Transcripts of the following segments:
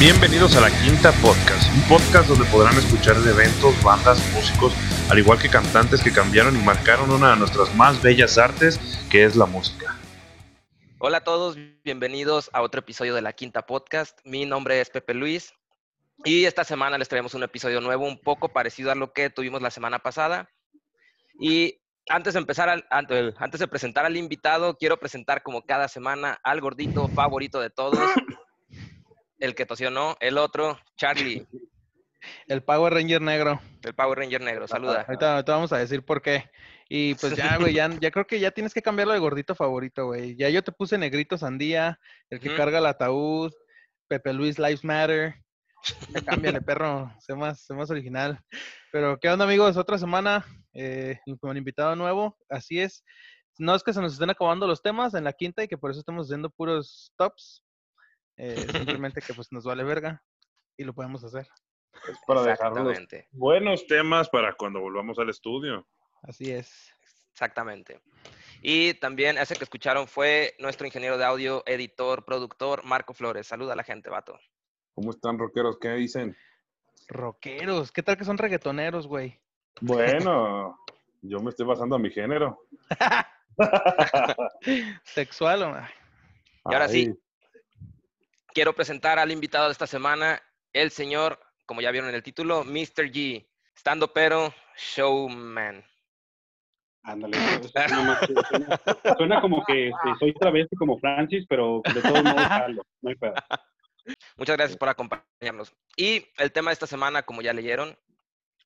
Bienvenidos a la Quinta Podcast, un podcast donde podrán escuchar de eventos, bandas, músicos, al igual que cantantes que cambiaron y marcaron una de nuestras más bellas artes, que es la música. Hola a todos, bienvenidos a otro episodio de la Quinta Podcast. Mi nombre es Pepe Luis y esta semana les traemos un episodio nuevo, un poco parecido a lo que tuvimos la semana pasada. Y antes de empezar, antes de presentar al invitado, quiero presentar como cada semana al gordito favorito de todos, el que tosió no, el otro, Charlie, El Power Ranger negro. el Power Ranger negro. Saluda. Ahorita, ahorita vamos a decir por qué. Y pues ya, güey, ya, ya creo que ya tienes que cambiarlo de gordito favorito, güey. Ya yo te puse negrito sandía, el que carga el ataúd, Pepe Luis Lives Matter. Ya cámbiale, perro, sé más, sé más original. Pero, ¿qué onda, amigos? Otra semana eh, con un invitado nuevo. Así es. No es que se nos estén acabando los temas en la quinta y que por eso estamos haciendo puros tops. Eh, simplemente que pues nos vale verga y lo podemos hacer. Es para dejar buenos temas para cuando volvamos al estudio. Así es. exactamente. Y también ese que escucharon fue nuestro ingeniero de audio, editor, productor, Marco Flores. Saluda a la gente, vato. ¿Cómo están, rockeros? ¿Qué dicen? Rockeros, ¿qué tal que son reggaetoneros, güey? Bueno, yo me estoy basando a mi género. Sexual o Y ahora sí, quiero presentar al invitado de esta semana, el señor, como ya vieron en el título, Mr. G, estando pero showman. Ándale, suena, suena- como que este, soy travesti como Francis, pero de todos modos jalo, no hay pedo. Muchas gracias por acompañarnos. Y el tema de esta semana, como ya leyeron,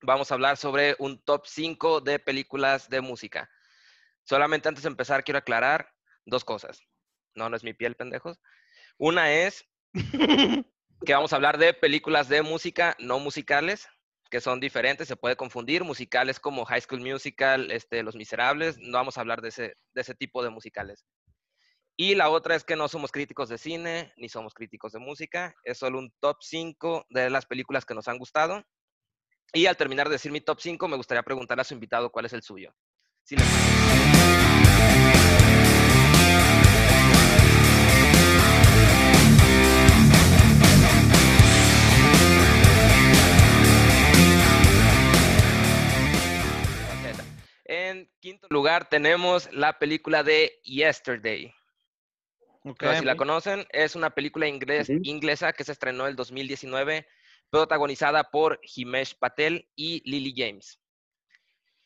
vamos a hablar sobre un top 5 de películas de música. Solamente antes de empezar, quiero aclarar dos cosas. No, no es mi piel, pendejos. Una es que vamos a hablar de películas de música no musicales, que son diferentes, se puede confundir. Musicales como High School Musical, este, Los Miserables, no vamos a hablar de ese, de ese tipo de musicales. Y la otra es que no somos críticos de cine, ni somos críticos de música, es solo un top 5 de las películas que nos han gustado. Y al terminar de decir mi top 5, me gustaría preguntarle a su invitado cuál es el suyo. Si les En quinto lugar tenemos la película de Yesterday. Ok. No sé si la conocen, es una película ingles- inglesa que se estrenó el 2019, protagonizada por Himesh Patel y Lily James.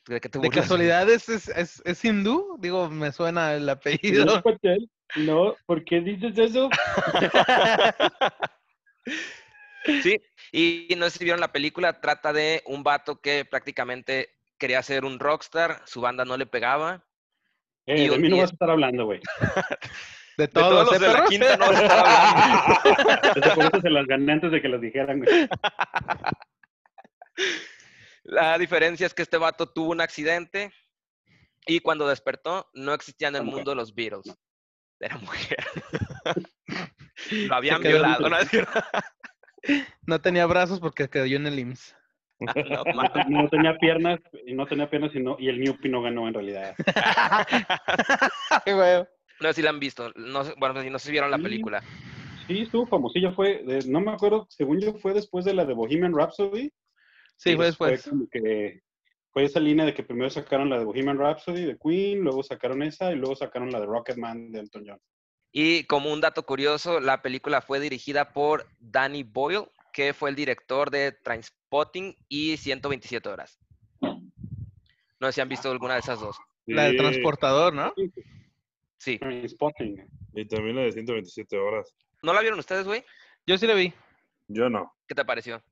¿De qué te ¿De casualidad es, es, es, es hindú? Digo, me suena el apellido. No, Patel, no, ¿por qué dices eso? Sí, y no sé si vieron la película, trata de un vato que prácticamente quería ser un rockstar, su banda no le pegaba. Eh, Y de mí no día- vas a estar hablando, güey. De De todos los ¿eh, de la perros? quinta no vas a estar hablando. Desde por eso se las gané antes de que las dijeran, güey. La diferencia es que este vato tuvo un accidente y cuando despertó no existían en el mundo los Beatles. Era mujer. Lo habían violado, ¿no? Es cierto. No tenía brazos porque quedó en el IMSS. No, tenía piernas, y no tenía piernas, y, no- y el Newpie no ganó en realidad. Ay, güey. no sé si la han visto. No, sé- bueno, si no sé si vieron la Sí. película. Sí, estuvo famosilla, fue, de- no me acuerdo, según yo fue después de la de Bohemian Rhapsody. Sí, fue después. como que fue esa línea de que primero sacaron la de Bohemian Rhapsody de Queen, luego sacaron esa y luego sacaron la de Rocketman de Elton John. Y como un dato curioso, la película fue dirigida por Danny Boyle, que fue el director de Trainspotting y 127 horas. No sé si han visto alguna de esas dos. La del transportador, ¿no? Sí. Trainspotting. Y también la de 127 horas. ¿No la vieron ustedes, güey? Yo sí la vi. Yo no. ¿Qué te pareció?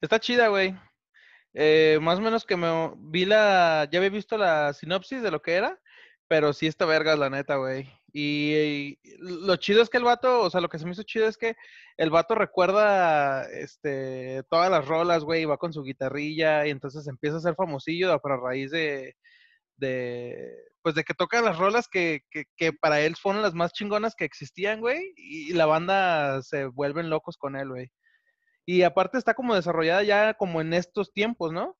Está chida, güey. Eh, más o menos que me vi la. Ya había visto la sinopsis de lo que era, pero sí está vergas, la neta, güey. Y, lo chido es que el vato, o sea, lo que se me hizo chido es que el vato recuerda este, todas las rolas, güey, y va con su guitarrilla y entonces empieza a ser famosillo pero a raíz de, de pues de que toca las rolas que, que, que para él fueron las más chingonas que existían, güey, y la banda se vuelven locos con él, güey. Y aparte está como desarrollada ya como en estos tiempos, ¿no?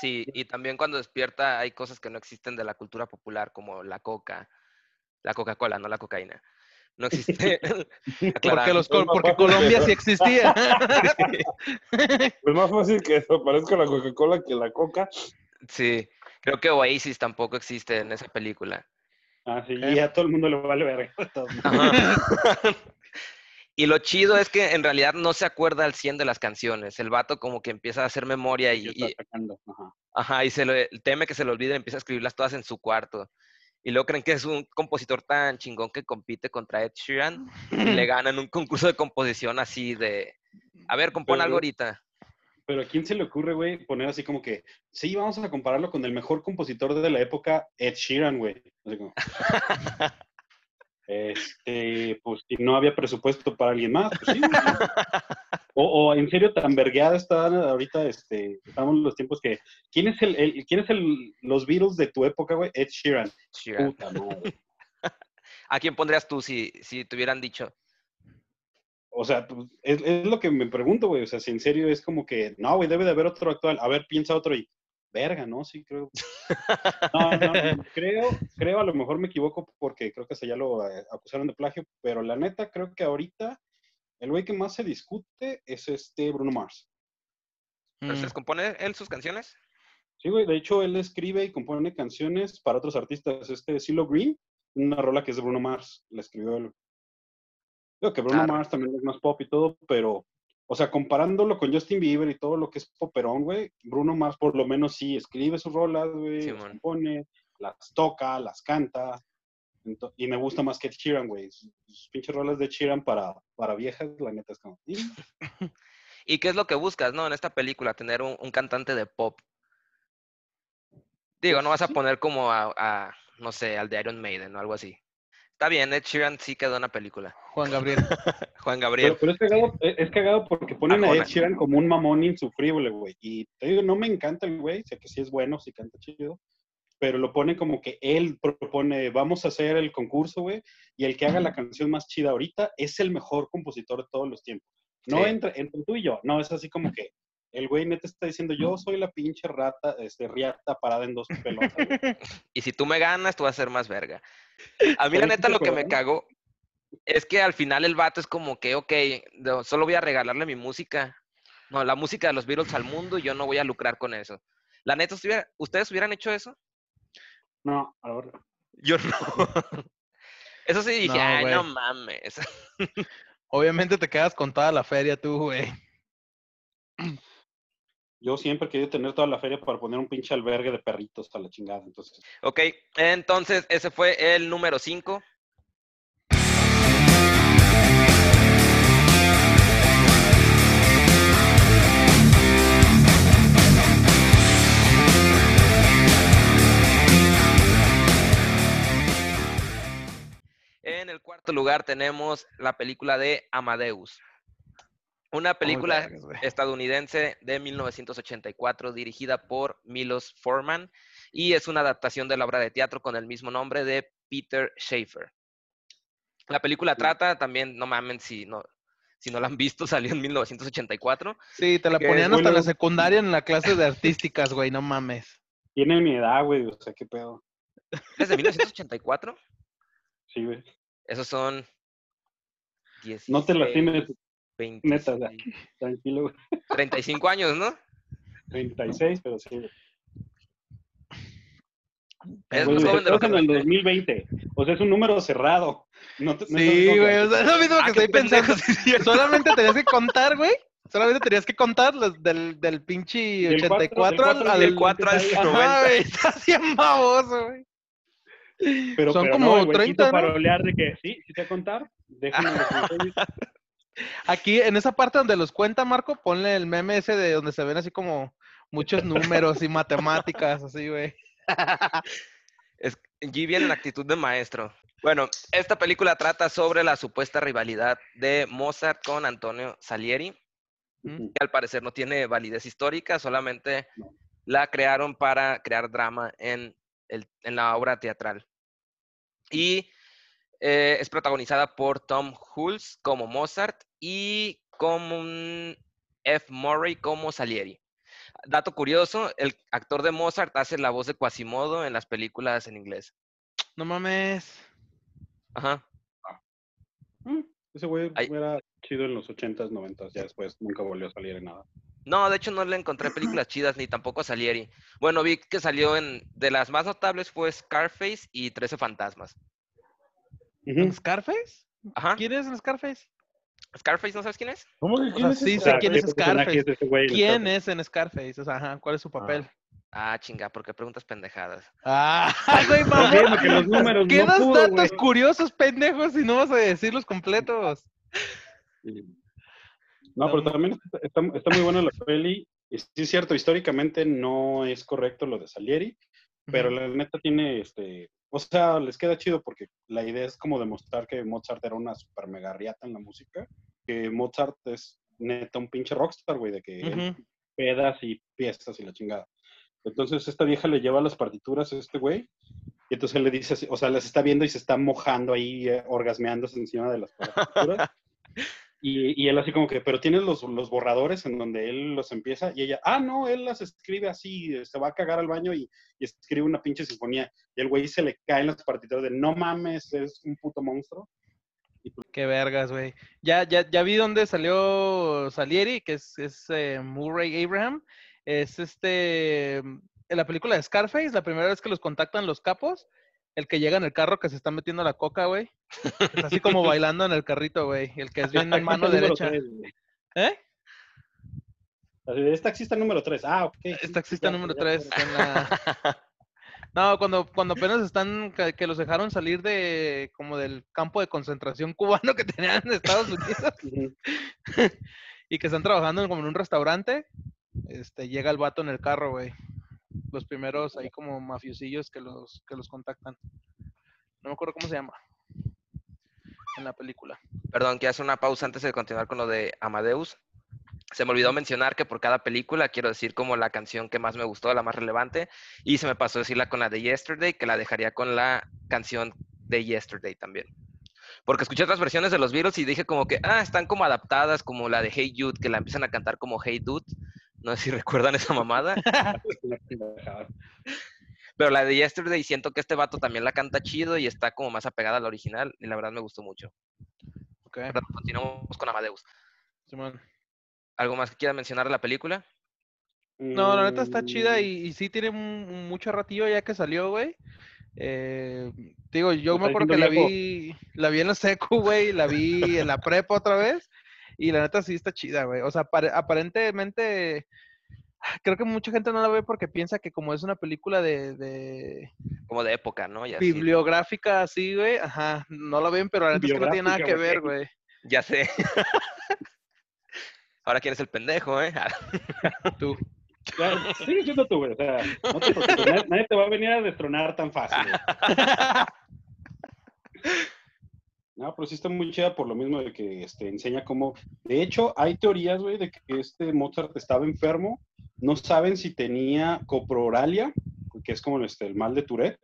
Sí, y también cuando despierta hay cosas que no existen de la cultura popular, como la coca, la Coca-Cola, no la cocaína. No existe. Porque, los, porque Colombia sí existía. Es más fácil que desaparezca la Coca-Cola que la Coca. Sí, creo que Oasis tampoco existe en esa película. Ah, sí, Ok. y a todo el mundo le vale verga. y lo chido es que en realidad no se acuerda al 100 de las canciones. El vato como que empieza a hacer memoria y. Ajá. ajá, y se le, teme que se le olvide y empieza a escribirlas todas en su cuarto. Y luego creen que es un compositor tan chingón que compite contra Ed Sheeran y le ganan un concurso de composición así de, a ver, compón Pero- algo ahorita. Pero ¿a quién se le ocurre, güey, poner así como que, sí, vamos a compararlo con el mejor compositor de la época, Ed Sheeran, güey? Como, este, pues si no había presupuesto para alguien más, pues sí. güey. O, o en serio, tan vergueada está ahorita, este, estamos en los tiempos que, ¿quién es el, el- quién es el, los Beatles de tu época, güey? Ed Sheeran. Sheeran. Puta madre. ¿A quién pondrías tú si, si te hubieran dicho? O sea, pues, es, es lo que me pregunto, güey. O sea, si en serio es como que, no, güey, debe de haber otro actual. A ver, piensa otro y, verga, ¿no? Sí, creo. No, no, no, creo, creo, a lo mejor me equivoco porque creo que hasta ya lo eh, acusaron de plagio, pero la neta creo que ahorita el güey que más se discute es este Bruno Mars. ¿Pero se Mm. les compone él sus canciones? Sí, güey, de hecho él escribe y compone canciones para otros artistas. Este Silo Green, una rola que es de Bruno Mars, la escribió él. Digo que Bruno Claro. Mars también es más pop y todo, pero, o sea, comparándolo con Justin Bieber y todo lo que es poperón, güey, Bruno Mars por lo menos sí escribe sus rolas, güey, las Simón. compone, las toca, las canta. Y me gusta más que Ed Sheeran, güey. Sus, pinches rolas de Ed Sheeran para, para viejas, la neta es como... ¿Y qué es lo que buscas, no? En esta película, tener un, un cantante de pop. Digo, no vas a poner como a, a, no sé, al de Iron Maiden o algo así. Está bien, Ed Sheeran sí quedó en la película. Juan Gabriel. Juan Gabriel. Pero, pero es, cagado, es cagado porque ponen a Arjona. Ed Sheeran como un mamón insufrible, güey. Y te digo, no me encanta el güey, sé que sí es bueno, sí canta chido, pero lo ponen como que él propone, vamos a hacer el concurso, güey, y el que haga la canción más chida ahorita es el mejor compositor de todos los tiempos. No Sí. entre, entre tú y yo, no, es así como que el güey neta está diciendo, yo soy la pinche rata, este, riata parada en dos pelotas. güey". Y si tú me ganas, tú vas a ser más verga. A mí, la neta, lo que me cagó es que al final el vato es como que, ok, no, solo voy a regalarle mi música. No, la música de los Beatles al mundo y yo no voy a lucrar con eso. La neta, ¿ustedes hubieran hecho eso? No, ahora. Yo no. Eso sí dije, No, ay, no mames. Obviamente te quedas con toda la feria tú, güey. Yo siempre he querido tener toda la feria para poner un pinche albergue de perritos a la chingada, entonces. Ok, entonces ese fue el número 5. En el cuarto lugar tenemos la película de Amadeus. Una película vergas, güey. estadounidense de 1984 dirigida por Milos Forman y es una adaptación de la obra de teatro con el mismo nombre de Peter Schaefer. La película Sí. trata también, no mamen si no, si no la han visto, salió en 1984. Sí, te la ponían hasta en la secundaria en la clase de artísticas, güey, no mames. Tiene mi edad, güey, o sea, qué pedo. ¿Es de 1984? Sí, güey. Esos son 16, No te lastimes, 26, neta, tranquilo, güey. 35 años, ¿no? 36, pero sí. Es Güey, más joven de lo que en el pensé. 2020. O sea, es un número cerrado. No te- no Sí, güey, que- o sea, es lo mismo Ah, que estoy pensando. Solamente tenías que contar, güey. Solamente tenías que contar los del, del pinche Del cuatro- 84 del al, cuatro- al del cuatro al Ajá, 90. güey, estás bien baboso, güey. Pero, Son pero como no, el güey 30, quiso ¿no? parolear de que, sí, sí te voy a contar. Déjame. Aquí, en esa parte donde los cuenta, Marco, ponle el meme ese de donde se ven así como muchos números y matemáticas, así, güey. Es, G viene en actitud de maestro. Bueno, esta película trata sobre la supuesta rivalidad de Mozart con Antonio Salieri, que al parecer no tiene validez histórica, solamente la crearon para crear drama en, el- en la obra teatral. Y eh, es protagonizada por Tom Hulce como Mozart y como un F. Murray como Salieri. Dato curioso, el actor de Mozart hace la voz de Quasimodo en las películas en inglés. No mames. Ajá. Mm, Ese güey Ay. era chido en los 80s, 90s, ya después nunca volvió a salir en nada. No, de hecho no le encontré películas chidas ni tampoco a Salieri. Bueno, vi que salió en. De las más notables fue Scarface y 13 Fantasmas. Ujú. ¿En Scarface? Ajá. ¿Quién es en Scarface? ¿Scarface no sabes quién es? ¿Cómo que O quién sea, es sí sé quién ¿qué es Scarface. es güey ¿Quién Scarface? es en Scarface? O sea, ajá, ¿cuál es su papel? Ah, chinga, porque preguntas pendejadas. Ah, güey, Sí, mamá. porque los números ¿Qué no das pudo, datos güey. curiosos, pendejos, si no vas a decirlos completos? No, pero también está, muy buena la peli. Y sí es cierto, históricamente no es correcto lo de Salieri, pero la neta tiene, este, o sea, les queda chido porque la idea es como demostrar que Mozart era una super mega riata en la música, que Mozart es neta un pinche rockstar, güey, de que Ujú. pedas y fiestas y la chingada. Entonces esta vieja le lleva las partituras a este güey y entonces él le dice, así- o sea, las está viendo y se está mojando ahí, eh, orgasmeándose encima de las partituras. Y, él así como que, pero tienes los, los borradores en donde él los empieza y ella, ah, no, él las escribe así, se va a cagar al baño y, escribe una pinche sinfonía. Y el güey se le caen las partituras de, no mames, es un puto monstruo. Qué vergas, güey. Ya, ya, ya vi dónde salió Salieri, que es, es eh, Murray Abraham. Es este, en la película de Scarface, la primera vez que los contactan los capos, el que llega en el carro que se está metiendo la coca, güey. Está así como bailando en el carrito, güey. El que es bien en mano derecha. tres. ¿Eh? Es taxista número 3. Ah, ok. Es taxista ya, número ya, 3. ya. No, cuando, cuando apenas están, que, que los dejaron salir de, como del campo de concentración cubano que tenían en Estados Unidos y que están trabajando como en un restaurante, este, llega el vato en el carro, güey. Los primeros ahí como mafiosillos que los, que los contactan. No me acuerdo cómo se llama. En la película. Perdón, quiero hacer una pausa antes de continuar con lo de Amadeus. Se me olvidó mencionar que por cada película quiero decir como la canción que más me gustó, la más relevante, y se me pasó decirla con la de Yesterday, que la dejaría con la canción de Yesterday también. Porque escuché otras versiones de los Beatles y dije como que, ah, están como adaptadas, como la de Hey Jude, que la empiezan a cantar como Hey Dude. No sé si recuerdan esa mamada. Pendejada. Pero la de Yesterday siento que este vato también la canta chido y está como más apegada a la original y la verdad me gustó mucho. Ok, Pero continuamos con Amadeus. Simón. ¿Algo más que quieras mencionar de la película? No, la neta está chida Mm, y, y sí tiene un- mucho ratillo ya que salió, güey. Eh, digo, yo Me acuerdo que la vi, la vi en la secu, güey, la vi en la prepa otra vez y la neta sí está chida, güey. O sea, apare- aparentemente creo que mucha gente no la ve porque piensa que como es una película de, de Como de época, ¿no? Y así. bibliográfica así, güey, ajá, no la ven, pero la neta es que no tiene nada que ver, güey. Ya sé. Ahora quién es el pendejo, ¿eh? Tú. Ya, sigue siendo tú, güey. O sea, no te preocupes, nadie, nadie te va a venir a destronar tan fácil. güey. No, pero sí está muy chida por lo mismo de que este, enseña cómo... De hecho, hay teorías, güey, de que este Mozart estaba enfermo. No saben si tenía coproralia, que es como este, el mal de Tourette,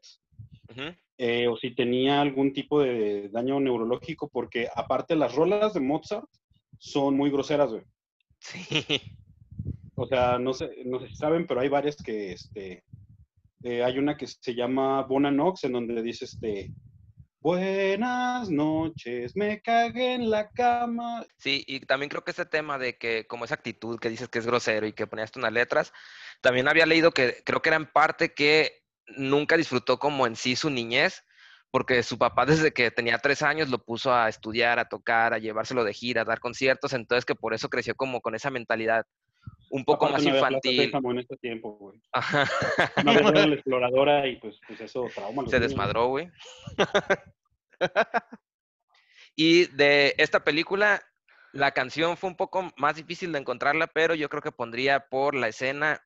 eh, o si tenía algún tipo de daño neurológico, porque aparte las rolas de Mozart son muy groseras, güey. Sí. O sea, no sé, no sé si saben, pero hay varias que, este, eh, hay una que se llama Bona Nox, en donde dice, este, buenas noches, me cagué en la cama. Sí, y también creo que ese tema de que como esa actitud que dices que es grosero y que ponías unas letras, también había leído que creo que era en parte que nunca disfrutó como en sí su niñez, porque su papá desde que tenía tres años lo puso a estudiar, a tocar, a llevárselo de gira, a dar conciertos, entonces que por eso creció como con esa mentalidad un poco Aparte, más no infantil. Sésamo en este tiempo, güey. Ajá. Una vez era la exploradora y pues, pues eso trauma. a Se desmadró, güey. y de esta película, la canción fue un poco más difícil de encontrarla, pero yo creo que pondría por la escena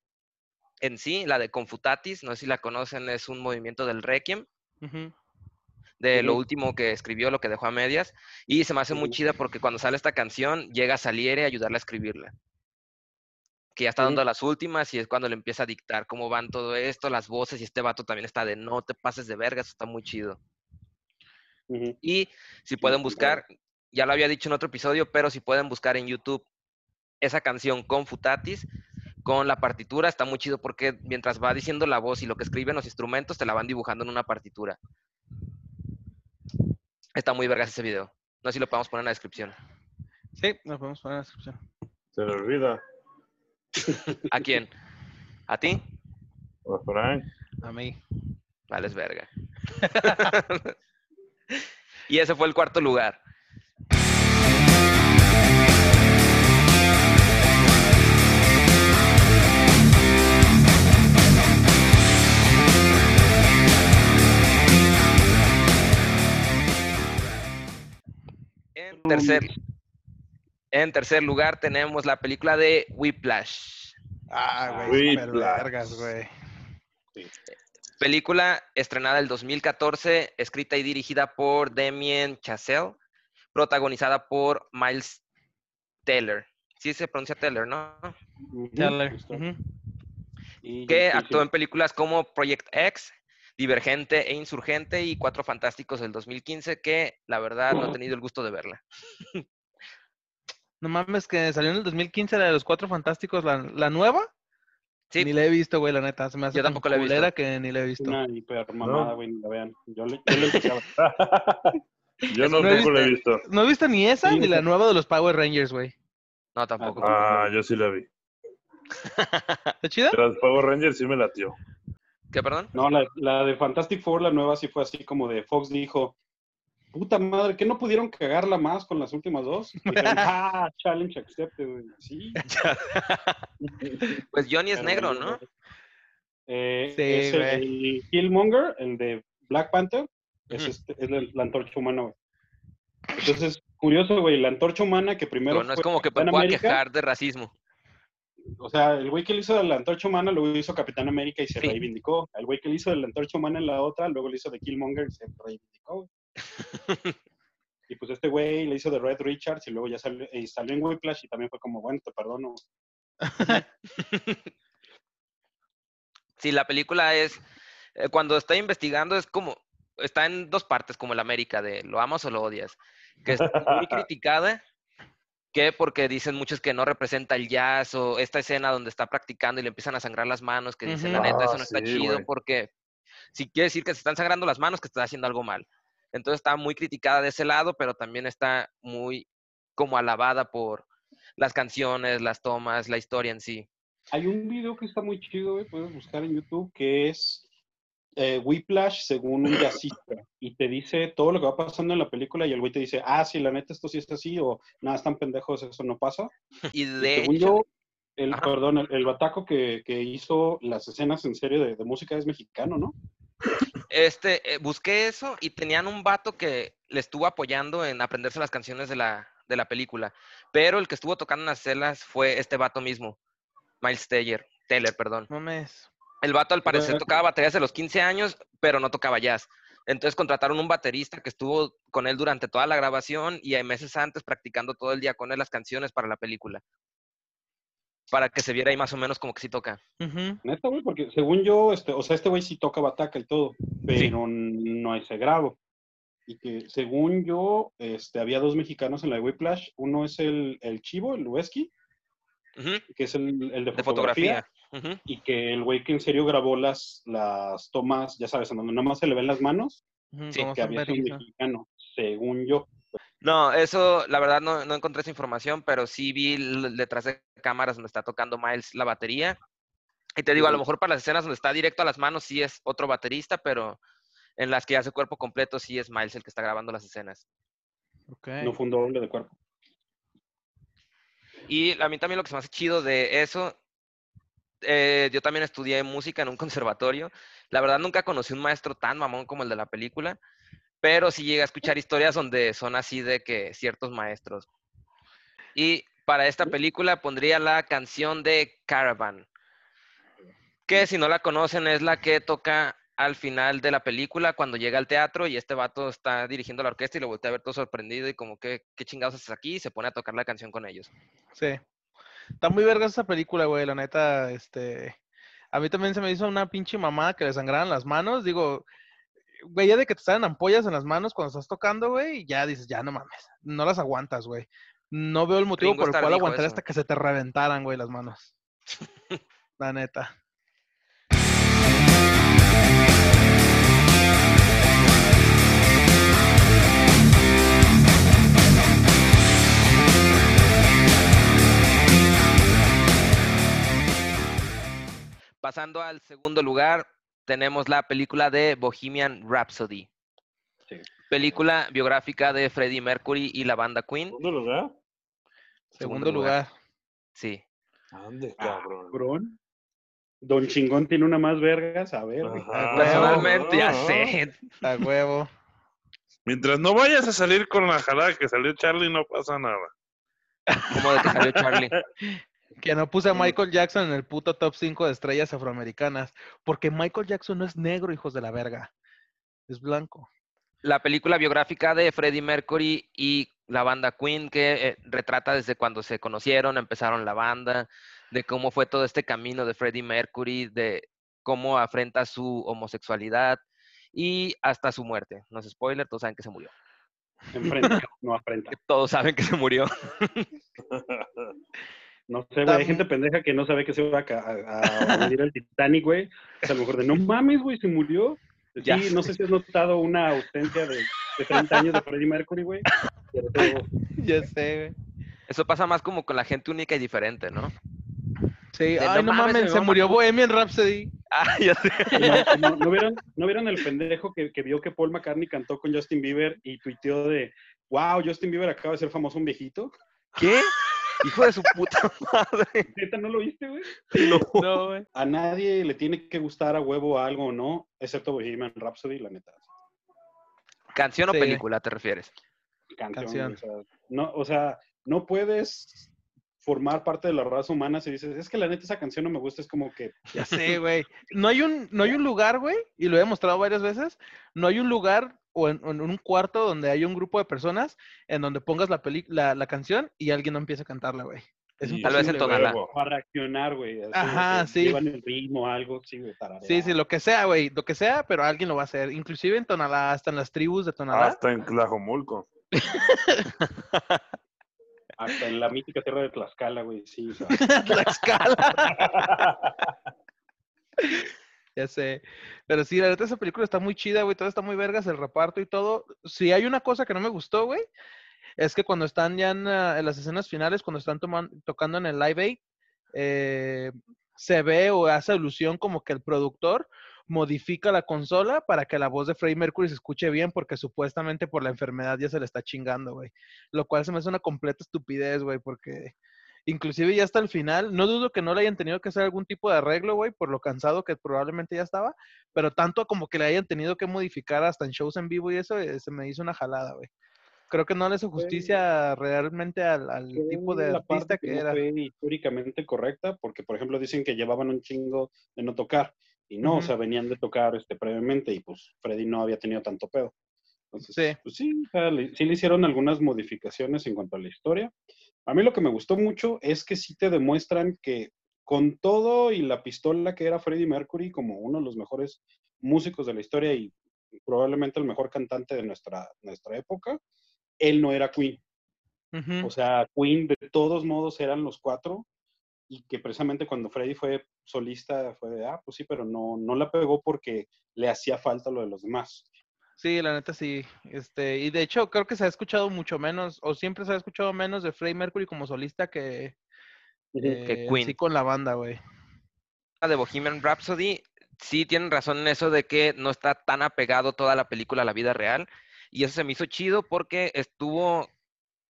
en sí, la de Confutatis, no sé si la conocen, es un movimiento del Requiem, de lo último que escribió, lo que dejó a medias, y se me hace muy chida porque cuando sale esta canción, llega Salieri a ayudarla a escribirla. Que ya está dando las últimas y es cuando le empieza a dictar cómo van todo esto, las voces, y este vato también está de no te pases de verga, eso está muy chido. Y si pueden buscar, ya lo había dicho en otro episodio, pero si pueden buscar en YouTube esa canción con Futatis, con la partitura, está muy chido porque mientras va diciendo la voz y lo que escriben los instrumentos, te la van dibujando en una partitura. Está muy vergas ese video. No sé si lo podemos poner en la descripción. Sí, lo podemos poner en la descripción. Se le olvida. ¿A quién? ¿A ti? A Frank. A mí. Vales verga. y ese fue el cuarto lugar. En tercer, en tercer lugar tenemos la película de Whiplash. Ah, güey, Whiplash. vergas, güey. Película estrenada el 2014, escrita y dirigida por Damien Chazelle, protagonizada por Miles Teller. Sí se pronuncia Teller, ¿no? Y Que actuó en películas como Project X, Divergente e Insurgente y Cuatro Fantásticos del 2015, que la verdad no he tenido el gusto de verla. No mames, que salió en el 2015 la de los Cuatro Fantásticos, la, la nueva. Sí, Ni la he visto, güey, la neta. Se me hace Yo tampoco la he visto. que ni la he visto. Una hiper mamada, güey, ni la vean. Yo le, yo le empecé a ver. Yo ¿No tampoco lo he visto. No he visto ni esa Sí, ni la nueva de los Power Rangers, güey. no tampoco. Ah, yo sí la vi. ¿Está chida? De las Power Rangers sí me latió. ¿Qué, perdón? No, la, la de Fantastic Four, la nueva, sí fue así como de Fox dijo, puta madre, ¿qué no pudieron cagarla más con las últimas dos? Dijeron, ah, challenge accepted, güey. Sí. Pues Johnny es pero negro, ¿no? Eh, Sí, es el Killmonger, el de Black Panther, es, este, es la, la antorcha humana, güey. Entonces, curioso, güey, la antorcha humana que primero Pero no es como que pueda América, quejar de racismo. O sea, el güey que le hizo de la antorcha humana luego hizo Capitán América y se Sí. reivindicó. El güey que le hizo de la antorcha humana en la otra, luego le hizo de Killmonger y se reivindicó. y pues este güey le hizo de Red Richards y luego ya salió, y salió en Whiplash y también fue como, bueno, te perdono. Sí, la película es, eh, cuando está investigando es como, está en dos partes como el América, de lo amas o lo odias, que es muy criticada, que porque dicen muchos que no representa el jazz o esta escena donde está practicando y le empiezan a sangrar las manos, que dicen, la neta, eso Ah, no está sí, chido porque si quiere decir que se están sangrando las manos, que está haciendo algo mal. Entonces está muy criticada de ese lado, pero también está muy como alabada por las canciones, las tomas, la historia en sí. Hay un video que está muy chido, güey, puedes buscar en YouTube, que es eh, Whiplash según un jazzista. Y te dice todo lo que va pasando en la película y el güey te dice, ah, sí, la neta, esto sí es así, o nada, están pendejos, eso no pasa. Y Y de según hecho, yo, el, Ajá. perdón, el, el bataco que, que hizo las escenas en serio de, de música es mexicano, ¿no? Este, eh, busqué eso y tenían un vato que le estuvo apoyando en aprenderse las canciones de la, de la película. Pero el que estuvo tocando en las celas fue este vato mismo, Miles Teller, Teller, perdón. Mames. El vato al parecer Bueno. tocaba baterías de los 15 años, pero no tocaba jazz. Entonces contrataron un baterista que estuvo con él durante toda la grabación y hay meses antes practicando todo el día con él las canciones para la película. Para que se viera ahí más o menos como que sí toca. Ujú. Neta, güey, porque según yo, este, o sea, este güey sí toca bataca y todo, pero no ese grado. Y que según yo, este, había dos mexicanos en la de Whiplash. Uno es el, el Chivo, el Lueski, que es el, el de, De fotografía, y que el güey que en serio grabó las, las tomas, ya sabes, en donde nomás se le ven las manos, Sí, que había sido un mexicano, según yo. No, eso, la verdad, no, no encontré esa información, pero sí vi detrás de cámaras donde está tocando Miles la batería. Y te digo, a lo mejor para las escenas donde está directo a las manos sí es otro baterista, pero en las que hace cuerpo completo sí es Miles el que está grabando las escenas. Ok. No fue un doble de cuerpo. Y a mí también lo que se me hace chido de eso, eh, yo también estudié música en un conservatorio. La verdad nunca conocí un maestro tan mamón como el de la película, pero sí llegué a escuchar historias donde son así de que ciertos maestros. Y para esta película pondría la canción de Caravan, que si no la conocen es la que toca al final de la película cuando llega al teatro y este vato está dirigiendo la orquesta y lo voltea a ver todo sorprendido y como que, ¿qué chingados haces aquí? Y se pone a tocar la canción con ellos. Sí. Está muy verga esa película, güey, la neta, este... A mí también se me hizo una pinche mamada que le sangraran las manos. Digo, güey, ya de que te salen ampollas en las manos cuando estás tocando, güey, y ya dices, ya no mames, no las aguantas, güey. No veo el motivo por el cual aguantar hasta que se te reventaran, güey, las manos. La neta. Pasando al segundo lugar, tenemos la película de Bohemian Rhapsody. Sí. Película biográfica de Freddie Mercury y la banda Queen. ¿Segundo lugar? Segundo lugar. Sí. Ande, Ah, cabrón. cabrón. Don Chingón tiene una más vergas, a ver. Personalmente, ya Ajá. sé. A huevo. Mientras no vayas a salir con la jalada que salió Charlie, no pasa nada. Como de que salió Charlie. Que no puse a Michael Jackson en el puto top 5 de estrellas afroamericanas. Porque Michael Jackson no es negro, hijos de la verga. Es blanco. La película biográfica de Freddie Mercury y la banda Queen, que eh, retrata desde cuando se conocieron, empezaron la banda, de cómo fue todo este camino de Freddie Mercury, de cómo afrenta su homosexualidad y hasta su muerte. No es spoiler, todos saben que se murió. Enfrenta, no afrenta. Todos saben que se murió. No sé, güey. Hay gente pendeja que no sabe que se va a, ca- a, a hundir el Titanic, güey. Es a lo mejor de, no mames, güey, se murió. Sí, Ya. no sé si has notado una ausencia de, de 30 años de Freddie Mercury, güey. Ya sé, güey. Eso pasa más como con la gente única y diferente, ¿no? Sí, De, ay, no no mames, mames, me se murió. Bohemian Rhapsody. Ah, ya sé. No, no- ¿no vieron, ¿No vieron el pendejo que, que vio que Paul McCartney cantó con Justin Bieber y tuiteó de, wow, Justin Bieber acaba de ser famoso un viejito? ¿Qué? Hijo de su puta madre. ¿Neta no lo viste, güey? No, güey. A nadie le tiene que gustar a huevo algo o no, excepto Bohemian Rhapsody, la neta. ¿Canción o Sí. película te refieres? Canción. Canción. O, sea, no, o sea, no puedes formar parte de la raza humana si dices, es que la neta esa canción no me gusta, es como que, Ya sé, güey. No hay un, no hay un lugar, güey, y lo he demostrado varias veces, no hay un lugar o en, un cuarto donde hay un grupo de personas en donde pongas la, peli- la, la canción y alguien no empiece a cantarla, güey. Es Sí, Tal vez en imposible, güey. Tonalá. huevo. para reaccionar, güey. Ajá, sí. Llevan el ritmo, algo, sí. Sí, sí, lo que sea, güey, lo que sea, pero alguien lo va a hacer. Inclusive en Tonalá, hasta en las tribus de Tonalá. Hasta en Tlajomulco. Hasta en la mítica tierra de Tlaxcala, güey, sí. Tlaxcala. Ya sé. Pero sí, la neta, esa película está muy chida, güey. Todo está muy vergas, el reparto y todo. Si hay una cosa que no me gustó, güey, es que cuando están ya en, ah, las escenas finales, cuando están tocando en el Live Aid, eh, se ve o hace alusión como que el productor modifica la consola para que la voz de Freddie Mercury se escuche bien, porque supuestamente por la enfermedad ya se le está chingando, güey. Lo cual se me hace una completa estupidez, güey, porque inclusive ya hasta el final, no dudo que no le hayan tenido que hacer algún tipo de arreglo, güey, por lo cansado que probablemente ya estaba, pero tanto como que le hayan tenido que modificar hasta en shows en vivo y eso, eh, se me hizo una jalada, güey. Creo que no le hizo justicia realmente al, tipo de la artista que no era. fue históricamente correcta, porque, por ejemplo, dicen que llevaban un chingo de no tocar, y no, o Ujú. sea, venían de tocar este, previamente, y pues Freddy no había tenido tanto pedo. Entonces, Sí. pues sí, o sea, le- sí le hicieron algunas modificaciones en cuanto a la historia. A mí lo que me gustó mucho es que sí te demuestran que con todo y la pistola que era Freddie Mercury como uno de los mejores músicos de la historia y probablemente el mejor cantante de nuestra, nuestra época, él no era Queen. O sea, Queen de todos modos eran los cuatro y que precisamente cuando Freddie fue solista fue de, ah, pues sí, pero no, no la pegó porque le hacía falta lo de los demás. Sí, la neta sí. Este, y de hecho creo que se ha escuchado mucho menos, o siempre se ha escuchado menos de Freddie Mercury como solista que, eh, Queen. sí con la banda, güey. de Bohemian Rhapsody, sí tienen razón en eso de que no está tan apegado toda la película a la vida real. Y eso se me hizo chido porque estuvo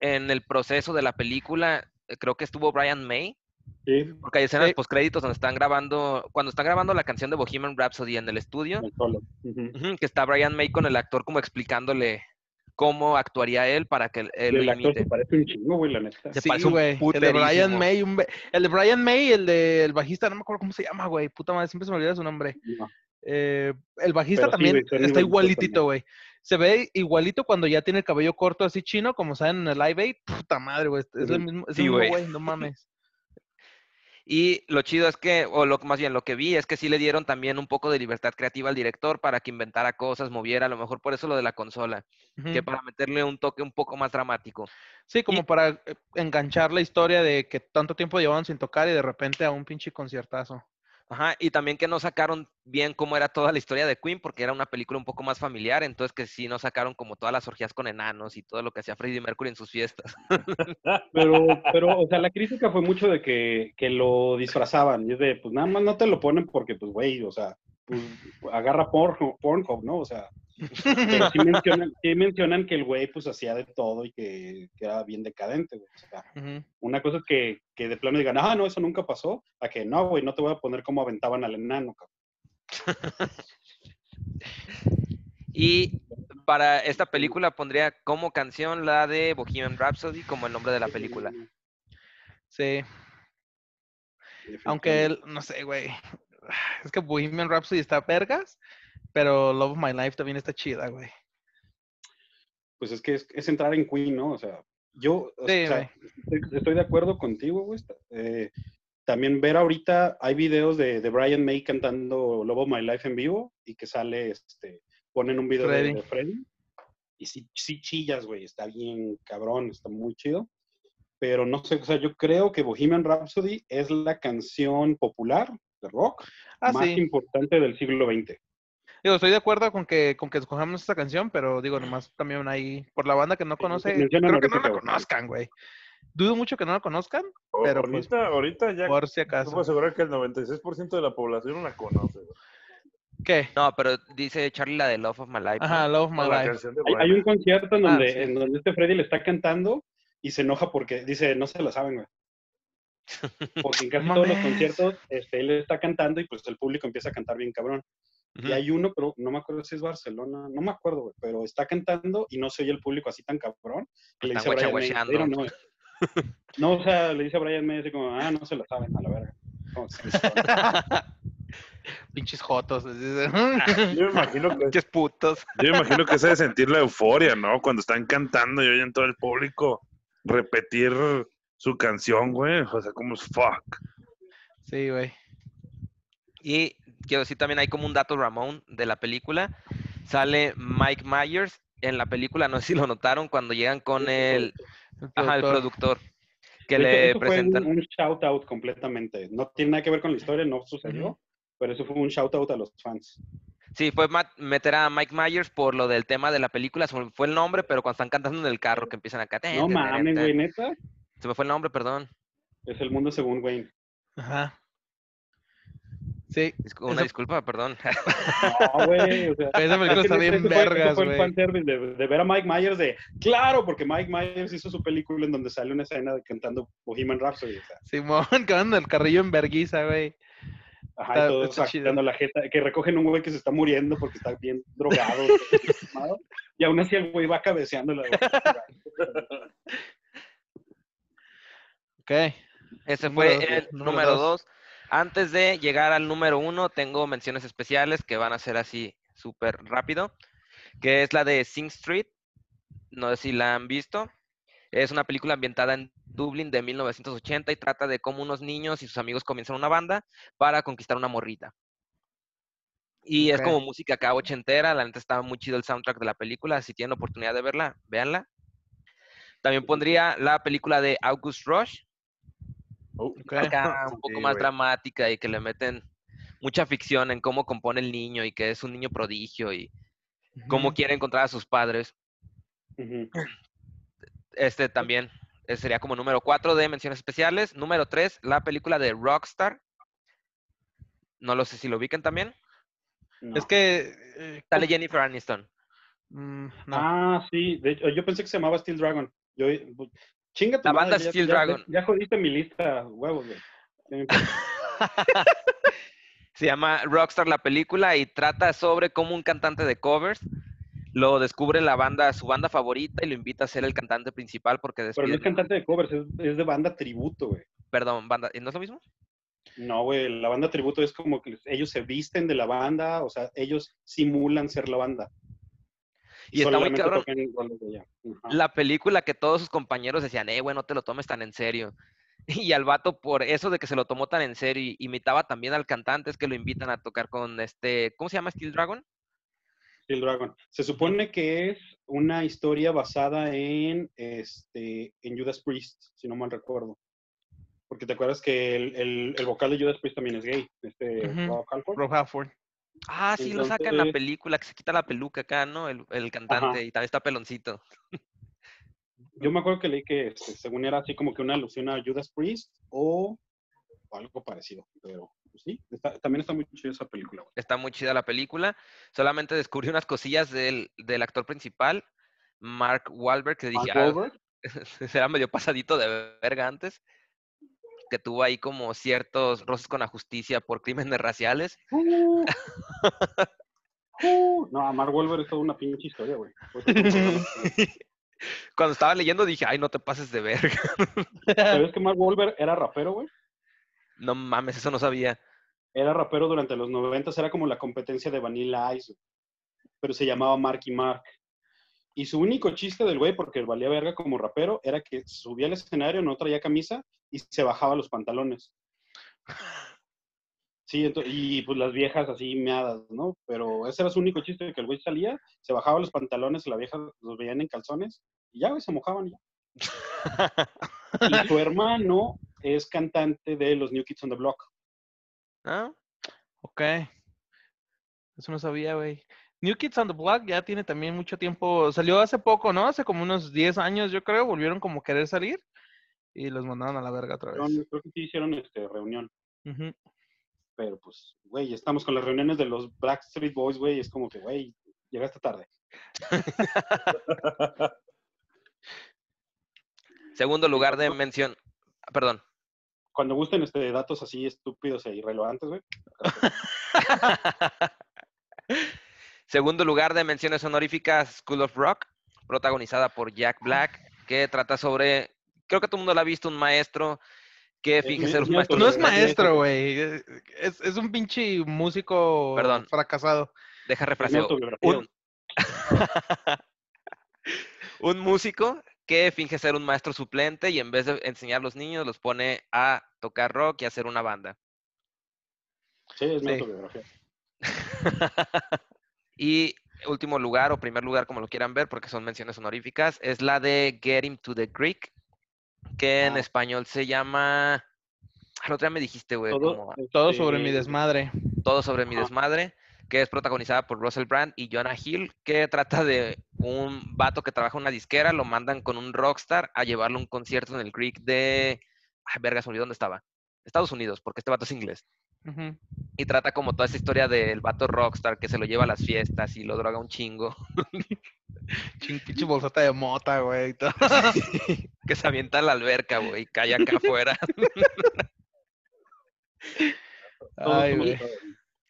en el proceso de la película, creo que estuvo Brian May, Sí, porque hay escenas Sí. postcréditos donde están grabando, cuando están grabando la canción de Bohemian Rhapsody en el estudio, el solo. Que está Brian May con el actor como explicándole cómo actuaría él para que él, El lo actor imite. se parece un chingo, güey, la neta. Se Sí, parece un güey. El de Brian. May, un be- el de Brian May, el del bajista, no me acuerdo cómo se llama, güey. Puta madre, siempre se me olvida su nombre. No. Eh, el bajista Pero sí, también güey, está igualitito, güey. Se ve igualito cuando ya tiene el cabello corto así chino, como saben en el Live Aid. Puta madre, güey. Es el Ujú. mismo, es Sí, el mismo güey. güey, no mames. Y lo chido es que, o lo más bien lo que vi es que sí le dieron también un poco de libertad creativa al director para que inventara cosas, moviera, a lo mejor por eso lo de la consola, que para meterle un toque un poco más dramático. Sí, como para eh, enganchar la historia de que tanto tiempo llevaban sin tocar y de repente a un pinche conciertazo. Ajá, y también que no sacaron bien cómo era toda la historia de Queen, porque era una película un poco más familiar, entonces que sí no sacaron como todas las orgías con enanos y todo lo que hacía Freddie Mercury en sus fiestas. Pero, pero, o sea, la crítica fue mucho de que, que lo disfrazaban. Y es de, pues nada más no te lo ponen porque, pues, güey, o sea, pues, agarra porn, Pornhub, ¿no? O sea, pero sí mencionan, sí mencionan que el güey, pues, hacía de todo y que, que era bien decadente, güey. O sea, una cosa es que, que de plano digan, ah, no, eso nunca pasó, a que no, güey, no te voy a poner cómo aventaban al enano, cabrón. Y para esta película pondría como canción la de Bohemian Rhapsody como el nombre de la película. Sí. Aunque, él, no sé, güey. Es que Bohemian Rhapsody está vergas, pero Love of My Life también está chida, güey. Pues es que es, es entrar en Queen, ¿no? O sea, yo o Sí, sea, estoy, estoy de acuerdo contigo, güey. Eh, también ver ahorita, hay videos de, de Brian May cantando Love of My Life en vivo y que sale, este, ponen un video de-. De, Freddy. Y sí, sí chillas, güey, está bien cabrón, está muy chido. Pero no sé, o sea, yo creo que Bohemian Rhapsody es la canción popular de rock Ah, más sí. importante del siglo XX. Digo, estoy de acuerdo con que, con que escojamos esta canción, pero digo, nomás también ahí, por la banda que no conoce, mencionan creo que no la conozcan, güey. Dudo mucho que no la conozcan, Pero, pues, ahorita, ahorita ya por si acaso. puedo asegurar que el 96% de la población la conoce. güey. ¿Qué? No, pero dice Charlie la de Love of My Life. ¿no? Ajá, Love of My la Life. Hay, un concierto en Ah, donde, sí. en donde este Freddy le está cantando y se enoja porque dice, no se la saben, güey. Porque en casi No todos los conciertos este, él está cantando y pues el público empieza a cantar bien cabrón. Y hay uno, pero no me acuerdo si es Barcelona, no me acuerdo, güey, pero está cantando y no se oye el público así tan cabrón. Que le dice a Brian May. No, o sea, le dice a Brian May así como, ah, no se la saben, a la verga. Se- Pinches jotos. Yo me imagino que Pinches putos. Yo me imagino que ese de sentir la euforia, ¿no? Cuando están cantando y oyen todo el público repetir su canción, güey. O sea, como es fuck. sí, güey. Y quiero decir también hay como un dato Ramón de la película. Sale Mike Myers en la película, no sé si lo notaron, cuando llegan con el, El ajá, el productor. que De hecho, le eso fue un, presentan. un shout out completamente. No tiene nada que ver con la historia, no sucedió, pero eso fue un shout out a los fans. Sí, fue meter a Mike Myers por lo del tema de la película. Se me fue el nombre, pero cuando están cantando en el carro que empiezan acá. No mames, güey, neta. Se me fue el nombre, perdón. Es el mundo según Wayne. Ajá. Sí. Una Eso- disculpa, perdón. No, güey, o sea. Esa película está bien fue- vergas, fue el güey. de, de ver a Mike Myers de, claro, porque Mike Myers hizo su película en donde sale una escena de cantando Bohemian Rhapsody, o sea, Simón, el carrillo en verguiza, güey. ajá, Está- y todos está chido. sacando la jeta, que recogen un güey que se está muriendo porque está bien drogado, y aún así el güey va cabeceando la Ok. Ese fue el número número dos. dos. Antes de llegar al número uno, tengo menciones especiales que van a ser así súper rápido, que es la de Sing Street. No sé si la han visto. Es una película ambientada en Dublín de 1980 y trata de cómo unos niños y sus amigos comienzan una banda para conquistar una morrita. Y es como música acá ochentera, la neta está muy chido el soundtrack de la película, si tienen oportunidad de verla, véanla. También pondría la película de August Rush, Oh, Ok. acá un poco Sí, más dramática y que le meten mucha ficción en cómo compone el niño y que es un niño prodigio y cómo quiere encontrar a sus padres. Este también eh, sería como número cuatro de menciones especiales. Número tres, la película de Rockstar. No lo sé si lo ubican también. No. Es que. eh, Sale Jennifer Aniston. mm, no. Ah, sí, de hecho, yo pensé que se llamaba Steel Dragon. Yo, chinga tu La banda ya- Steel ya- Dragon. Ya, jodiste mi lista, huevos, güey. Ya. Se llama Rockstar la película y trata sobre cómo un cantante de covers lo descubre la banda, su banda favorita y lo invita a ser el cantante principal porque Pero no es cantante de covers, es, es de banda tributo, güey. Perdón, banda. ¿No es lo mismo? No, güey, la banda tributo es como que ellos se visten de la banda, o sea, ellos simulan ser la banda. Y está muy cabrón. la película que todos sus compañeros decían, eh, güey, no te lo tomes tan en serio. Y al vato, por eso de que se lo tomó tan en serio, y imitaba también al cantante, es que lo invitan a tocar con este, ¿cómo se llama Steel Dragon? Steel Dragon. Se supone que es una historia basada en este en Judas Priest, si no mal recuerdo. Porque te acuerdas que el, el, el vocal de Judas Priest también es gay, este. Rob Halford. Rob Halford. Ah, sí, lo sacan en la Entonces- película, que se quita la peluca acá, ¿no? El, el cantante, y también está peloncito. Yo me acuerdo que leí que este, según era así como que una alusión a Judas Priest o algo parecido. Pero pues, sí, está- también está muy chida esa película. Está muy chida la película. Solamente descubrí unas cosillas del, del actor principal, Mark Wahlberg, que dije, Mark ah, Wahlberg, será medio pasadito de verga antes, que tuvo ahí como ciertos roces con la justicia por crímenes raciales. uh, uh, no, a Mark Wahlberg es toda una pinche historia, güey. Cuando estaba leyendo dije, ay, no te pases de verga. ¿Sabes que Mark Wahlberg era rapero, güey? No mames, eso no sabía. Era rapero durante los 90, era como la competencia de Vanilla Ice, pero se llamaba Marky Mark. Y su único chiste del güey, porque valía verga como rapero, era que subía al escenario, no traía camisa y se bajaba los pantalones. Sí, ento- y pues las viejas así meadas, ¿no? Pero ese era su único chiste, que el güey salía, se bajaba los pantalones, la vieja los veían en calzones, y ya, güey, se mojaban y ya. Y su hermano es cantante de los New Kids on the Block. ¿Ah? Ok. Eso no sabía, güey. New Kids on the Block ya tiene también mucho tiempo. Salió hace poco, ¿no? Hace como unos 10 años, yo creo. Volvieron como a querer salir y los mandaron a la verga otra vez. Hicieron- Creo que sí hicieron este, reunión. Pero pues, güey, estamos con las reuniones de los Backstreet Boys, güey, es como que, güey, llegaste tarde. Segundo lugar de mención. Perdón. Cuando gusten este, datos así estúpidos e irrelevantes, güey. Segundo lugar de menciones honoríficas, School of Rock, protagonizada por Jack Black, que trata sobre, creo que todo el mundo la ha visto, un maestro que Es finge mi- ser un mi maestro. No es maestro, güey. Es, es un pinche músico Perdón. fracasado. Deja refraseo. un músico que finge ser un maestro suplente y en vez de enseñar a los niños, los pone a tocar rock y a hacer una banda. Sí, es mi Sí. autobiografía. Y último lugar o primer lugar, como lo quieran ver, porque son menciones honoríficas, es la de Get Him to the Greek, que en Ah. español se llama. El otro día me dijiste, güey, Todo, como Todo sobre mi desmadre. Todo sobre mi desmadre, que es protagonizada por Russell Brand y Jonah Hill, que trata de un vato que trabaja en una disquera, lo mandan con un rockstar a llevarlo a un concierto en el Greek de. Ay, verga, se me olvidó dónde estaba. Estados Unidos, porque este vato es inglés. Y trata como toda esa historia del vato rockstar que se lo lleva a las fiestas y lo droga un chingo. Chin- Pinche bolsota de mota, güey. y todo. que se avienta a la alberca, güey, y cae acá afuera. Ay, güey.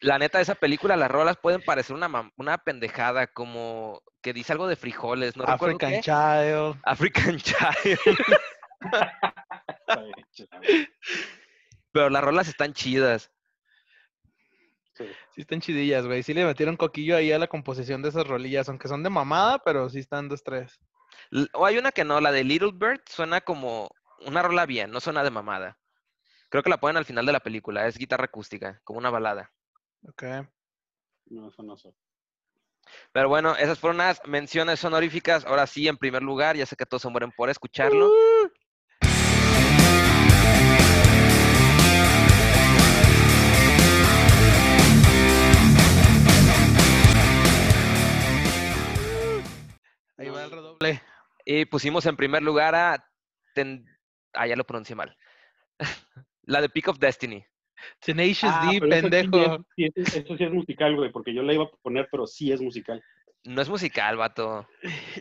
La neta, esa película, las rolas pueden parecer una, una pendejada, como que dice algo de frijoles, no African qué. Child. African Child. Pero las rolas están chidas. Sí. Sí están chidillas, güey. Sí le metieron coquillo ahí a la composición de esas rolillas, aunque son de mamada, pero sí están dos, tres. L- O hay una que no, la de Little Bird suena como una rola bien, no suena de mamada. Creo que la ponen al final de la película, es guitarra acústica, como una balada. Ok. No, eso no sé. Pero bueno, esas fueron las menciones honoríficas. Ahora sí, en primer lugar, ya sé que todos se mueren por escucharlo. Uh, Ahí va el redoble. Y pusimos en primer lugar a... Ten- Ah, ya lo pronuncié mal. la de Peak of Destiny. Tenacious Ah, D, pero eso sí pendejo. es- sí es- eso sí es musical, güey, porque yo la iba a poner, pero sí es musical. No es musical, vato.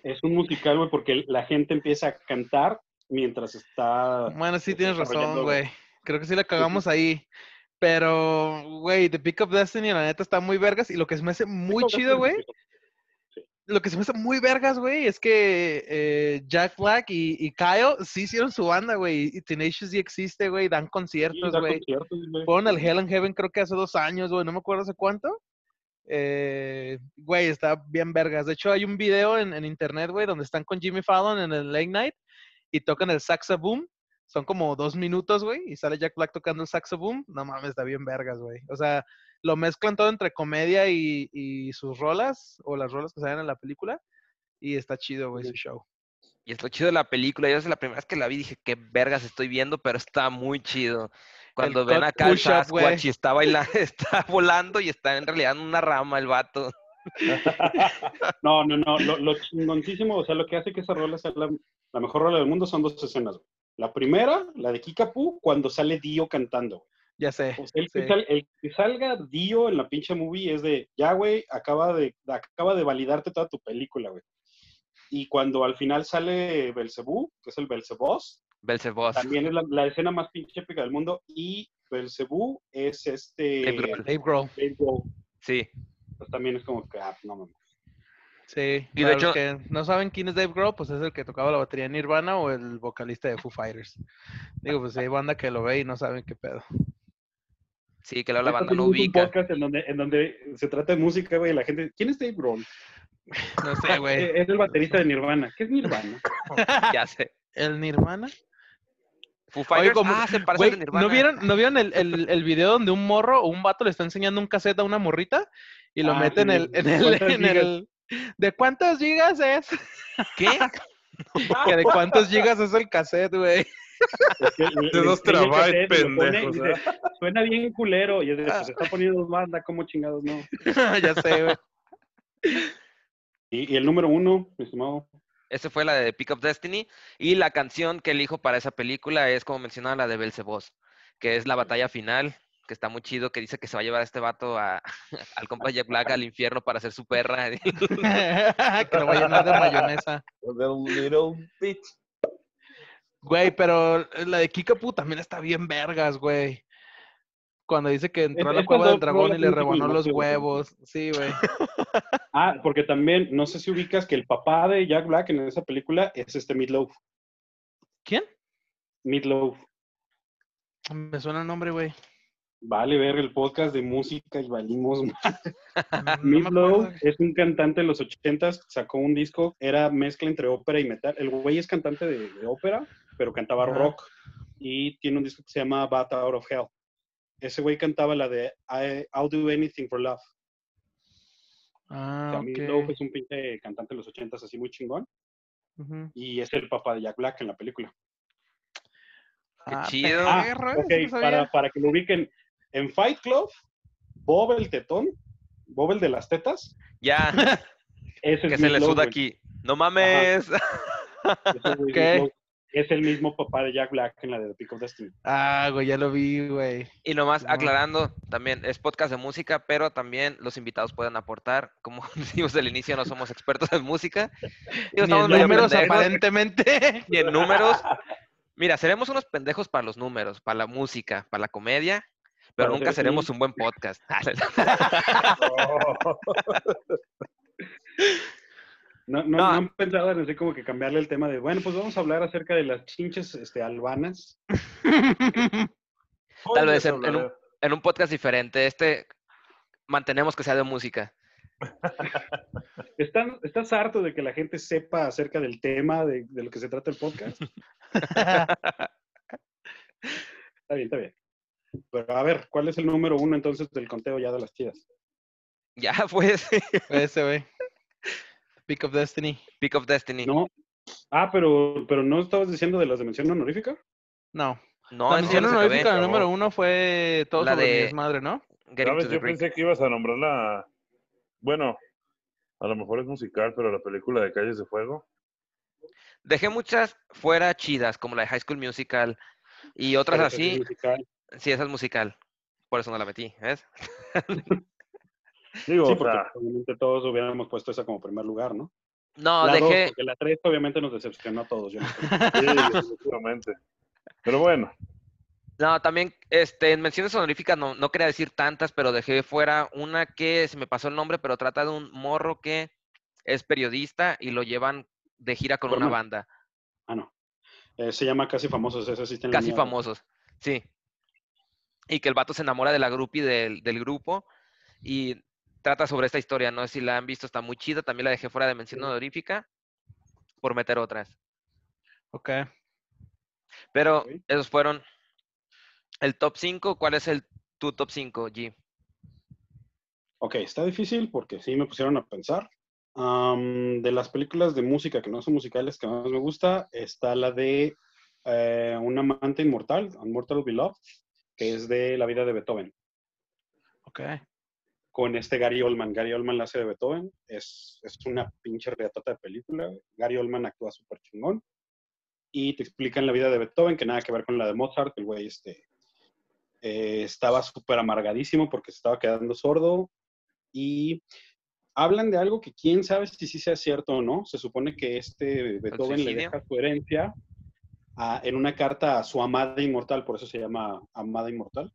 Es un musical, güey, porque la gente empieza a cantar mientras está... Bueno, sí tienes razón, güey. Creo que sí la cagamos ahí. Pero, güey, The Pick of Destiny, la neta, está muy vergas. Y lo que se me hace muy chido, güey, lo que se me hace muy vergas, güey, es que eh, Jack Black y, y Kyle sí hicieron su banda, güey. Y Tenacious D existe, güey. Dan Sí, conciertos, güey. güey. Fueron al Hell and Heaven creo que hace dos años, güey. No me acuerdo hace cuánto. Eh, güey, está bien vergas. De hecho, hay un video en, en internet, güey, donde están con Jimmy Fallon en el late night y tocan el saxo boom. Son como dos minutos, güey, y sale Jack Black tocando el saxo boom. No mames, está bien vergas, güey. O sea, lo mezclan todo entre comedia y, y sus rolas, o las rolas que salen en la película, y está chido, güey, su show. Y es lo chido de la película. Yo es la primera vez que la vi dije, qué vergas estoy viendo, pero está muy chido. Cuando ven acá el Sasquatch güey. y está bailando, está volando y está en realidad en una rama el vato. No, no, no. Lo, lo chingoncísimo, o sea, lo que hace que esa rola sea la, la mejor rola del mundo son dos escenas. La primera, la de Kikapu, cuando sale Dio cantando. Ya sé. El, que sal- el que salga Dio en la pinche movie es de, ya, güey, acaba de, acaba de validarte toda tu película, güey. Y cuando al final sale Belcebú, que es el Belceboss, Belzebos. también es la, la escena más pinche épica del mundo. Y Belcebú es este. Dave Grohl. Dave Grohl. Dave Grohl. Sí. Pues también es como que, ah, no mames. Sí. Y de hecho- los que no saben quién es Dave Grohl, pues es el que tocaba la batería en Nirvana o el vocalista de Foo Fighters. Digo, pues hay banda que lo ve y no saben qué pedo. Sí, que la Ahorita banda no un ubica. podcast en donde, en donde se trata de música, güey, y la gente, ¿quién es Dave Grohl? No sé, güey. Es el baterista de Nirvana. ¿Qué es Nirvana? Ya sé. ¿El Nirvana? Foo Fighters. como- ah, se parece al de Nirvana. ¿no vieron, ¿no vieron el, el, el video donde un morro o un vato le está enseñando un cassette a una morrita y lo Ah, mete en el, en el, ¿Cuántas en el- ¿De cuántos gigas es? ¿Qué? Que ¿De cuántos gigas es el cassette, güey? Es que le- De dos terabytes, pone pendejos, y dice, Suena bien culero. Y es de, pues se está poniendo banda, ¿cómo chingados no? ya sé, güey. Y, y el número uno, mi estimado. Esa fue la de Pick Up Destiny. Y la canción que elijo para esa película es, como mencionaba, la de Belzebos, que es la batalla final, que está muy chido, que dice que se va a llevar a este vato a, al compa Jack Black al infierno para ser su perra. que lo va a llenar de mayonesa. The little bitch. Güey, pero la de Kikapu también está bien vergas, güey. Cuando dice que entró a la cueva del dragón y le rebanó los huevos. Sí, güey. Ah, porque también, no sé si ubicas que el papá de Jack Black en esa película es este Meatloaf. ¿Quién? Meatloaf. Me suena el nombre, güey. Vale ver el podcast de música y valimos más. Meatloaf es un cantante de los ochentas, sacó un disco, era mezcla entre ópera y metal. El güey es cantante de, de ópera, pero cantaba rock. Y tiene un disco que se llama Bat Out of Hell. Ese güey cantaba la de I, I'll Do Anything for Love. O Ah, Meatloaf ok. es un pinche cantante de los ochentas así muy chingón. Y es el papá de Jack Black en la película. Qué Ah, chido. Ah, no para que lo ubiquen. En Fight Club, Bob el tetón, Bob el de las tetas, Ya, ese que es se le suda aquí. No mames. Es Ok. Meatloaf. Es el mismo papá de Jack Black en la de The Peak of Destiny. Ah, güey, ya lo vi, güey. Y nomás Simón. aclarando, también es podcast de música, pero también los invitados pueden aportar. Como decimos al inicio, no somos expertos en música. Ni estamos en números, aparentemente. Ni en números. Mira, seremos unos pendejos para los números, para la música, para la comedia, pero nunca seremos sí. un buen podcast. No, no, No. no han pensado en así como que cambiarle el tema de, bueno, pues vamos a hablar acerca de las chinches este, albanas. Tal vez en- en un- en un podcast diferente. Este mantenemos que sea de música. ¿Están, ¿Estás harto de que la gente sepa acerca del tema de, de lo que se trata el podcast? Está bien, está bien. Pero a ver, ¿cuál es el número uno entonces del conteo ya de las chidas? Ya, pues, Ese, güey. Pick of Destiny. Pick of Destiny. No, No. Ah, pero, pero no estabas diciendo de las de mención honorífica. No. no la mención honorífica acabó. número uno fue todo La sobre mi de- desmadre, ¿no? Getting ¿Sabes? Yo pensé que ibas a nombrar la. Bueno, a lo mejor es musical, pero la película de Calles de Fuego. Dejé muchas fuera chidas, como la de High School Musical y otras así. musical. Sí, esa es musical. Por eso no la metí, ¿ves? Digo, Sí, o porque sea, obviamente todos hubiéramos puesto esa como primer lugar, ¿no? No, la dos, dejé. porque la 3 obviamente nos decepcionó a todos. yo no sí, definitivamente. Pero bueno, No, también este, en menciones honoríficas no, no quería decir tantas, pero dejé fuera una que se me pasó el nombre, pero trata de un morro que es periodista y lo llevan de gira con una banda. Ah, no. Eh, se llama Casi Famosos, esa sí está en la Casi famosos, sí. Y que el vato se enamora de la groupie del, del grupo y trata sobre esta historia. No sé si la han visto, está muy chida. También la dejé fuera de mención honorífica por meter otras. Ok. Pero Ok. esos fueron el top 5. ¿Cuál es el tu top 5, G? Ok, está difícil porque sí me pusieron a pensar. Am, de las películas de música que no son musicales que más me gusta, está la de eh, Un amante inmortal, Unmortal Beloved, que es de la vida de Beethoven, Ok. con este Gary Oldman. Gary Oldman la hace de Beethoven, es, es una pinche reatota de película. Gary Oldman actúa súper chingón. Y te explican la vida de Beethoven, que nada que ver con la de Mozart, el güey este, eh, estaba súper amargadísimo porque se estaba quedando sordo. Y hablan de algo que quién sabe si sí sea cierto o no. Se supone que este Beethoven le deja su herencia a- en una carta a su amada inmortal, por eso se llama Amada Inmortal,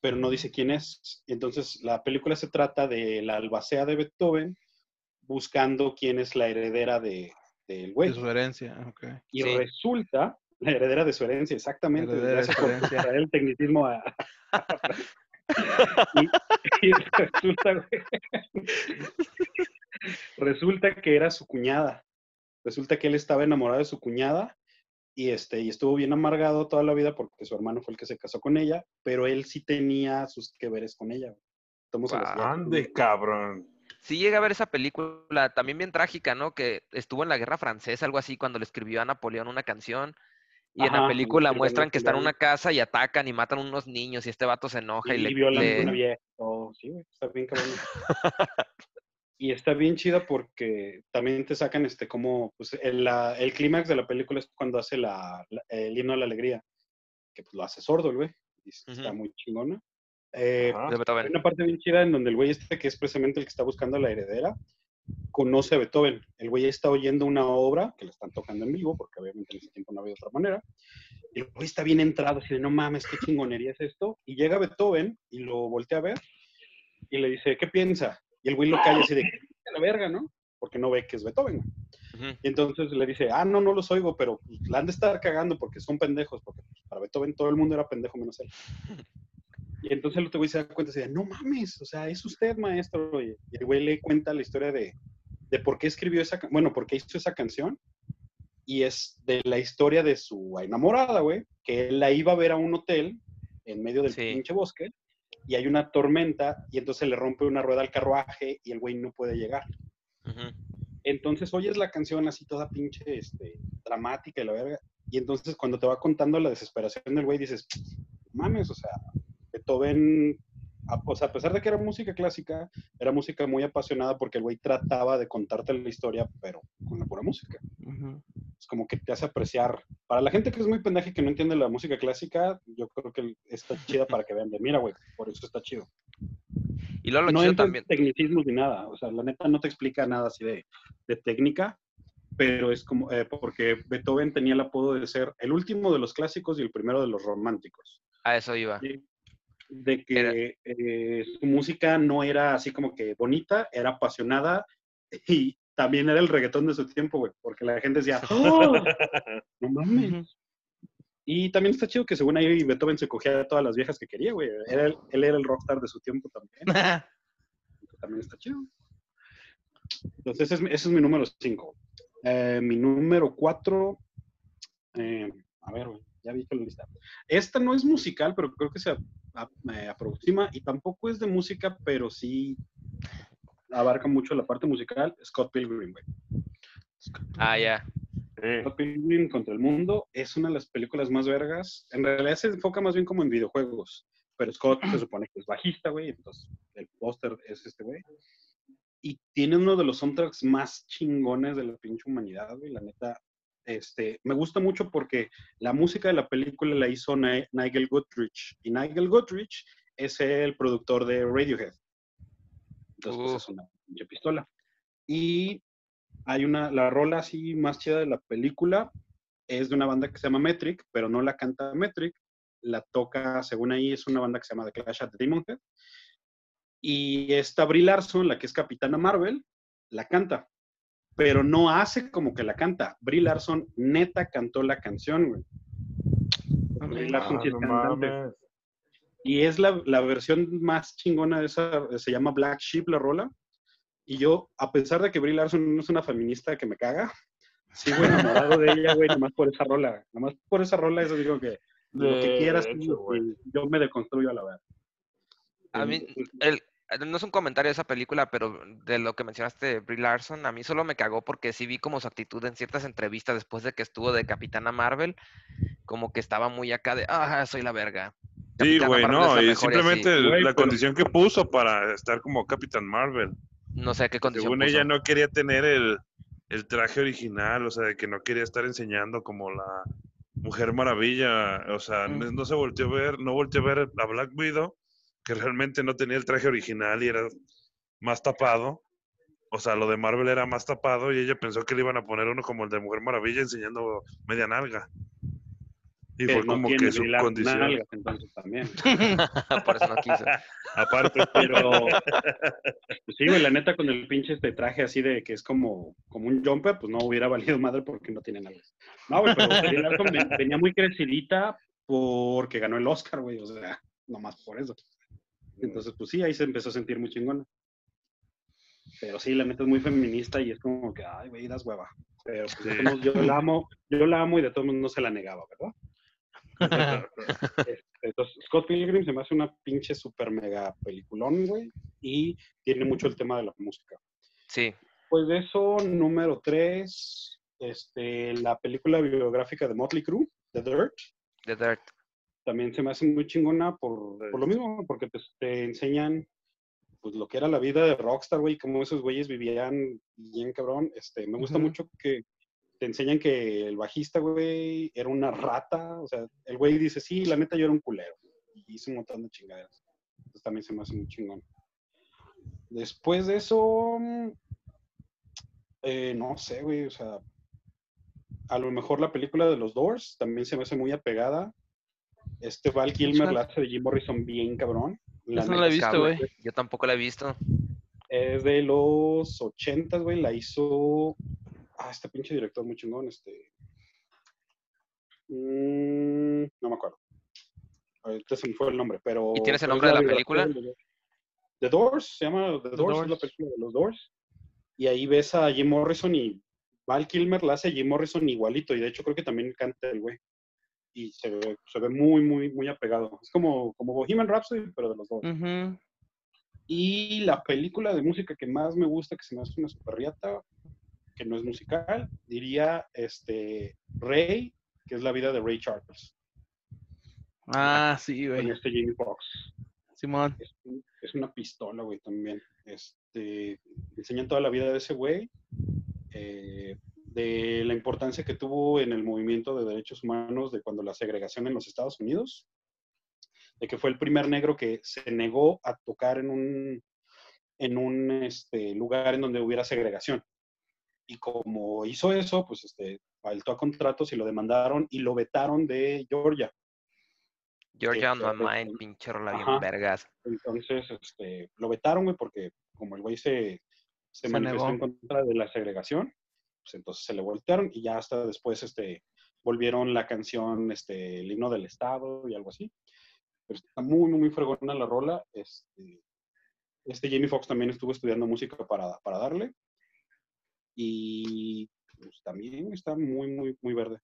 pero no dice quién es. Entonces, la película se trata de la albacea de Beethoven buscando quién es la heredera de, del güey. De su herencia. Ok. Y Sí. resulta, la heredera de su herencia, exactamente. Heredera de su por herencia. traer el tecnicismo a... y, y resulta, güey, resulta que era su cuñada. Resulta que él estaba enamorado de su cuñada y, este, y estuvo bien amargado toda la vida porque su hermano fue el que se casó con ella, pero él sí tenía sus que veres con ella. días. Ande, cabrón. Sí llega a ver esa película, también bien trágica, ¿no? Que estuvo en la Guerra Francesa, algo así, cuando le escribió a Napoleón una canción. Y en la película muestran a que están en una casa y atacan y matan unos niños y este vato se enoja y, Y, le... violan le- a una vieja. Oh, sí, güey, está bien cabrón. y está bien chida porque también te sacan este como, pues el, la- el clímax de la película es cuando hace la, la- el himno a la alegría, que pues lo hace sordo el güey, y está Ujú. muy chingona. Eh, hay Beethoven. una parte bien chida en donde el güey este, que es precisamente el que está buscando a la heredera, conoce a Beethoven. El güey está oyendo una obra que le están tocando en vivo, porque obviamente en ese tiempo no había otra manera. Y el güey está bien entrado, así de, no mames, qué chingonería es esto. Y llega Beethoven y lo voltea a ver y le dice, ¿qué piensa? Y el güey lo calla así de, "A la verga, ¿no? Porque no ve que es Beethoven. güey. Ujú. Y entonces le dice, ah, no, no los oigo, pero pues, la han de estar cagando porque son pendejos, porque pues, para Beethoven todo el mundo era pendejo menos él. Y entonces el otro güey se da cuenta y dice, no mames, o sea, es usted, maestro. Y el güey le cuenta la historia de, de por qué escribió esa, bueno, por qué hizo esa canción. Y es de la historia de su enamorada, güey, que él la iba a ver a un hotel en medio del Sí. pinche bosque y hay una tormenta y entonces le rompe una rueda al carruaje y el güey no puede llegar. Ujú. Entonces oyes la canción así toda pinche este, dramática y la verga. Y entonces cuando te va contando la desesperación del güey, dices, mames, o sea, Beethoven, a, o sea, a pesar de que era música clásica, era música muy apasionada porque el güey trataba de contarte la historia, pero con la pura música. Ujú. Como que te hace apreciar. Para la gente que es muy pendeja y que no entiende la música clásica, yo creo que está chida para que vean de, mira, güey, por eso está chido. Y luego lo no chido también. tecnicismos ni nada. O sea, la neta no te explica nada así de, de técnica, pero es como, eh, porque Beethoven tenía el apodo de ser el último de los clásicos y el primero de los románticos. A eso iba. ¿sí? De que eh, su música no era así como que bonita, era apasionada y también era el reggaetón de su tiempo, güey, porque la gente decía, ¡Oh! no mames. Y también está chido que según ahí Beethoven se cogía a todas las viejas que quería, güey. Era el- él era el rockstar de su tiempo también. también está chido. Entonces, ese es, mi- ese es mi número 5. mi número 4, a ver, güey, ya vi que la lista. Esta no es musical, pero creo que se a- a- me aproxima y tampoco es de música, pero sí abarca mucho la parte musical. Scott Pilgrim, güey. Ah, ya. Sí. Scott Pilgrim contra el mundo es una de las películas más vergas. En realidad se enfoca más bien como en videojuegos, pero Scott se supone que es bajista, güey, entonces el póster es este güey. Y tiene uno de los soundtracks más chingones de la pinche humanidad, güey, la neta. Este, me gusta mucho porque la música de la película la hizo Ni- Nigel Goodrich. Y Nigel Goodrich es el productor de Radiohead. Entonces, pues Uh. es una pistola. Y hay una, la rola así más chida de la película es de una banda que se llama Metric, pero no la canta Metric, la toca, según ahí, es una banda que se llama The Clash at the Demon Head. Y esta Brie Larson, la que es Capitana Marvel, la canta, pero no hace como que la canta. Brie Larson neta cantó la canción, güey. Brie Larson Ah, sí es no cantante. mames. Y es la, la versión más chingona de esa, se llama Black Sheep la rola. Y yo, a pesar de que Brie Larson no es una feminista que me caga, sigo enamorado de ella, güey, nomás por esa rola. Nomás por esa rola, eso digo que lo que quieras, hecho, tú, güey. yo me deconstruyo a la verdad. A mí, el, no es un comentario de esa película, pero de lo que mencionaste de Brie Larson, a mí solo me cagó porque sí vi como su actitud en ciertas entrevistas después de que estuvo de Capitana Marvel, como que estaba muy acá de, ah, soy la verga. Sí, güey, no, y mejor y así". simplemente Güey, la pero- condición que puso para estar como Capitán Marvel. No sé qué condición Según puso. ella no quería tener el, el traje original, o sea, de que no quería estar enseñando como la Mujer Maravilla, o sea, Mm. no, no se volteó a ver, no volteó a ver a Black Widow, que realmente no tenía el traje original y era más tapado. O sea, lo de Marvel era más tapado y ella pensó que le iban a poner uno como el de Mujer Maravilla enseñando media nalga. Y fue como que su condición. nalgas, entonces también. Por eso no quiso. Aparte, Pero, pues sí, güey, la neta, con el pinche este traje así de que es como, como un jumper, pues no hubiera valido madre porque no tiene nalgas. No, güey, pero Brie Larson ven- venía muy crecidita porque ganó el Oscar, güey, o sea, nomás por eso. Entonces, pues sí, ahí se empezó a sentir muy chingona. Pero sí, la neta es muy feminista y es como que, ay, güey, das hueva. Pero pues, Sí. yo la amo, yo la amo y de todos modos no se la negaba, ¿verdad? Entonces, Scott Pilgrim se me hace una pinche super mega peliculón, güey, y tiene mucho el tema de la música. Sí, Pues de eso, número tres, este, la película biográfica de Motley Crue, The Dirt, The Dirt. también se me hace muy chingona por, por lo mismo, porque pues, te enseñan pues lo que era la vida de Rockstar, güey, cómo esos güeyes vivían bien cabrón. Este, me gusta mucho que te enseñan que el bajista, güey, era una rata, o sea, el güey dice, sí, la neta yo era un culero, y hice un montón de chingaderas. Entonces también se me hace muy chingón. Después de eso, mm, eh, no sé, güey, o sea, a lo mejor la película de los Doors también se me hace muy apegada. Este Val Kilmer la hace de Jim Morrison bien cabrón. La Esa no la he visto, güey. Yo tampoco la he visto. Es de los ochentas, güey. La hizo. Ah, este pinche director muy chingón, este. Mm, no me acuerdo. Ahorita se me fue el nombre, pero. ¿Y tienes el nombre de la película? de- The Doors, se llama The, The Doors, es la Doors. película de los Doors. Y ahí ves a Jim Morrison y Val Kilmer la hace a Jim Morrison igualito. Y de hecho creo que también canta el güey. Y se ve, se ve muy, muy, muy apegado. Es como, como Bohemian Rhapsody, pero de los dos. Ujú. Y la película de música que más me gusta, que se me hace una super riata, que no es musical, diría este Ray, que es la vida de Ray Charles, Ah, sí, con güey. este Jamie Foxx. Simón. Es, es una pistola, güey, también. Este, enseñan toda la vida de ese güey, eh, de la importancia que tuvo en el movimiento de derechos humanos de cuando la segregación en los Estados Unidos, de que fue el primer negro que se negó a tocar en un, en un este, lugar en donde hubiera segregación. Y como hizo eso, pues este, faltó a contratos y lo demandaron y lo vetaron de Georgia. Georgia on my mind, pinche rola bien vergas. Entonces, este, lo vetaron, güey, porque como el güey se, se Se manifestó en contra de la segregación, pues entonces se le voltearon y ya hasta después, este, volvieron la canción, este, el himno del Estado y algo así. Pero está muy, muy, muy fregona la rola. Este, este Jamie Foxx también estuvo estudiando música para, para darle. Y pues, también está muy, muy, muy verde.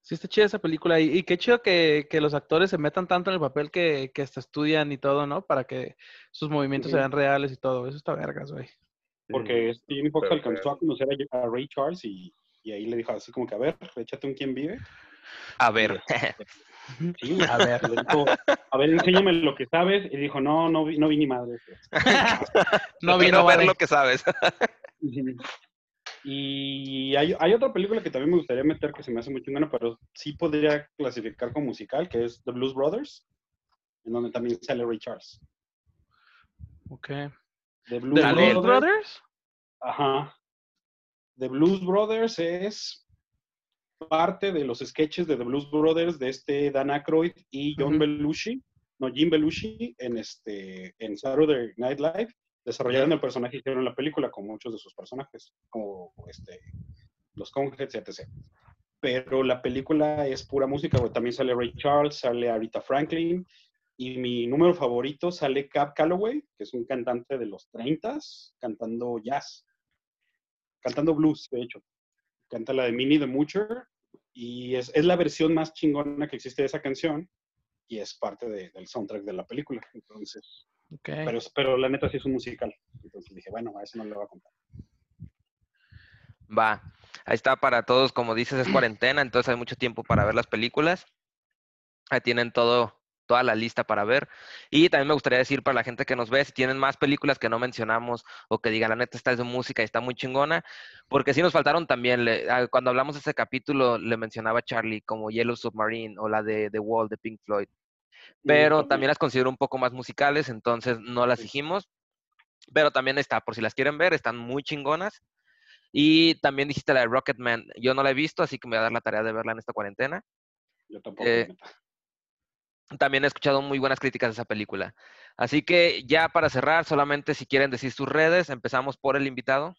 Sí, está chida esa película. Y, y qué chido que, que los actores se metan tanto en el papel que, que hasta estudian y todo, ¿no? Para que sus movimientos sean reales y todo. Eso está vergas, güey. Porque Foxx Perfecto. alcanzó a conocer a, a Ray Charles y, y ahí le dijo así como que, a ver, échate un quien vive. A ver, Sí. A ver. Le dijo, a ver, enséñame lo que sabes. Y dijo, no, no vi, no vi ni madre. No quiero vino ver lo que sabes. Y hay, hay otra película que también me gustaría meter que se me hace muy chingona, pero sí podría clasificar como musical, que es The Blues Brothers, en donde también sale Ray Charles. Ok. The Blues, ¿The Dale. Blues Brothers, Brothers? Ajá. The Blues Brothers es parte de los sketches de The Blues Brothers de este Dan Aykroyd y John. Belushi, no, Jim Belushi en, este, en Saturday Night Live. Desarrollaron el personaje y hicieron la película con muchos de sus personajes, como este, los Conheads, etc. Pero la película es pura música. También sale Ray Charles, sale Aretha Franklin. Y mi número favorito sale Cab Calloway, que es un cantante de los 30s, cantando jazz. Cantando blues, de hecho. Canta la de Minnie the Moocher. Y es, es la versión más chingona que existe de esa canción. Y es parte de- del soundtrack de la película. Entonces, Pero la neta sí es un musical. Entonces dije, bueno, a eso no le voy a contar. Va. Ahí está para todos, como dices, es cuarentena, entonces hay mucho tiempo para ver las películas. Ahí tienen todo, toda la lista para ver. Y también me gustaría decir para la gente que nos ve, si tienen más películas que no mencionamos o que digan, la neta, esta es de música y está muy chingona, porque sí nos faltaron también, le- ah, cuando hablamos de ese capítulo, le mencionaba a Charlie como Yellow Submarine o la de The Wall de Pink Floyd, pero también las considero un poco más musicales, entonces no las dijimos. Pero también está, por si las quieren ver, están muy chingonas. Y también dijiste la de Rocketman. Yo no la he visto, así que me voy a dar la tarea de verla en esta cuarentena. Yo tampoco. Eh. También he escuchado muy buenas críticas de esa película. Así que ya para cerrar, solamente si quieren decir sus redes, empezamos por el invitado.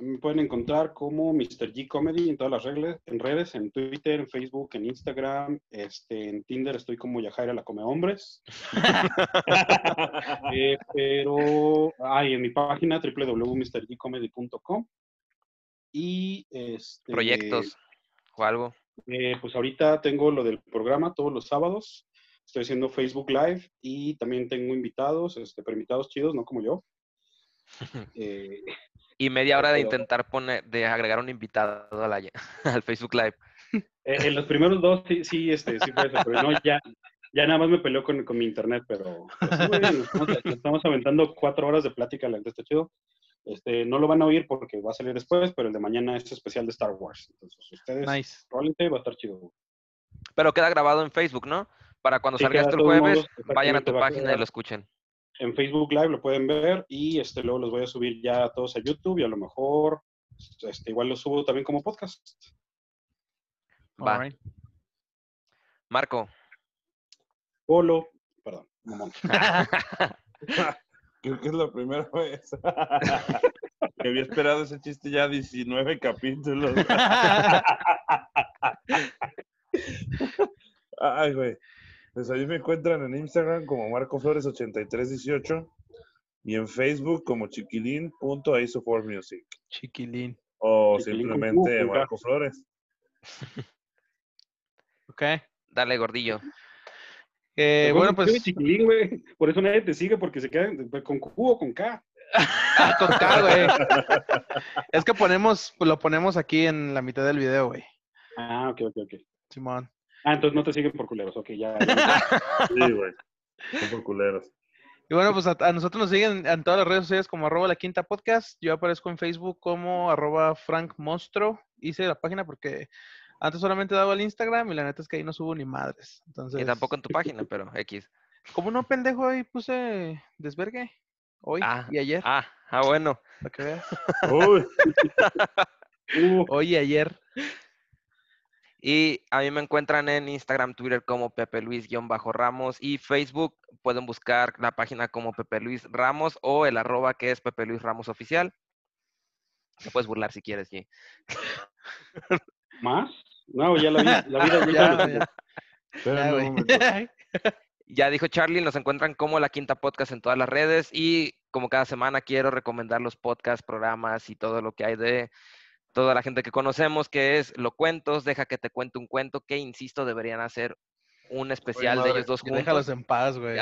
Me pueden encontrar como Mr. G Comedy en todas las reglas, en redes, en Twitter, en Facebook, en Instagram, este, en Tinder estoy como Yajaira la Come Hombres. Eh, pero, ay, en mi página www.mrgcomedy.com y este, Proyectos o algo. eh, pues ahorita tengo lo del programa todos los sábados. Estoy haciendo Facebook Live y también tengo invitados, este, pero invitados chidos, no como yo. Eh, Y media hora de intentar poner, de agregar un invitado a la- al Facebook Live. Eh, en los primeros dos sí, sí, este, sí fue eso, pero no, ya, ya nada más me peleó con, con mi internet, pero, pero sí, güey, nos estamos, aventando cuatro horas de plática, la está chido. Este, no lo van a oír porque va a salir después, pero el de mañana es especial de Star Wars. Entonces, ustedes Nice. probablemente va a estar chido. Pero queda grabado en Facebook, ¿no? Para cuando Sí, salga queda esto el jueves, vayan a tu a página y lo escuchen. En Facebook Live lo pueden ver y este, luego los voy a subir ya todos a YouTube y a lo mejor este, igual los subo también como podcast. Va. Marco. Polo, perdón, mamón. Creo que es la primera vez que había esperado ese chiste ya 19 capítulos. Ay, güey. Pues ahí me encuentran en Instagram como Marco Flores8318 y en Facebook como chiquilín.isoformusic Chiquilín. o Chiquilín simplemente. Marco Flores. Ok. Dale, gordillo. Eh, bueno, pues chiquilín, güey. Por eso nadie te sigue porque se quedan con Q o con K. con K, güey. Es que ponemos, lo ponemos aquí en la mitad del video, güey. Ah, ok, ok, ok. Simón. Ah, entonces no te siguen por culeros. Ok, ya. ya. Sí, güey. Son por culeros. Y bueno, pues a, a nosotros nos siguen en todas las redes sociales como arroba la quinta podcast. Yo aparezco en Facebook como arroba Frank Monstro. Hice la página porque antes solamente daba el Instagram y la neta es que ahí no subo ni madres. Entonces, Y tampoco en tu página, pero X. como no pendejo ahí puse desvergue hoy Ah, y ayer, Ah, ah, bueno. para que veas. Uy, Uh, Hoy y ayer. Y a mí me encuentran en Instagram, Twitter como Pepe Luis-Ramos y Facebook pueden buscar la página como Pepe Luis Ramos o el arroba que es Pepe Luis Ramos Oficial. Te puedes burlar si quieres, sí. ¿Más? No, ya la, vi- la vida. Ya, ya, espérame ya, un güey. momento. Ya dijo Charlie, nos encuentran como La Quinta Podcast en todas las redes y como cada semana quiero recomendar los podcasts, programas y todo lo que hay de toda la gente que conocemos, que es Lo Cuentos, Deja que te cuente un cuento, que insisto, deberían hacer un especial de madre, ellos dos juntos. Déjalos en paz, güey.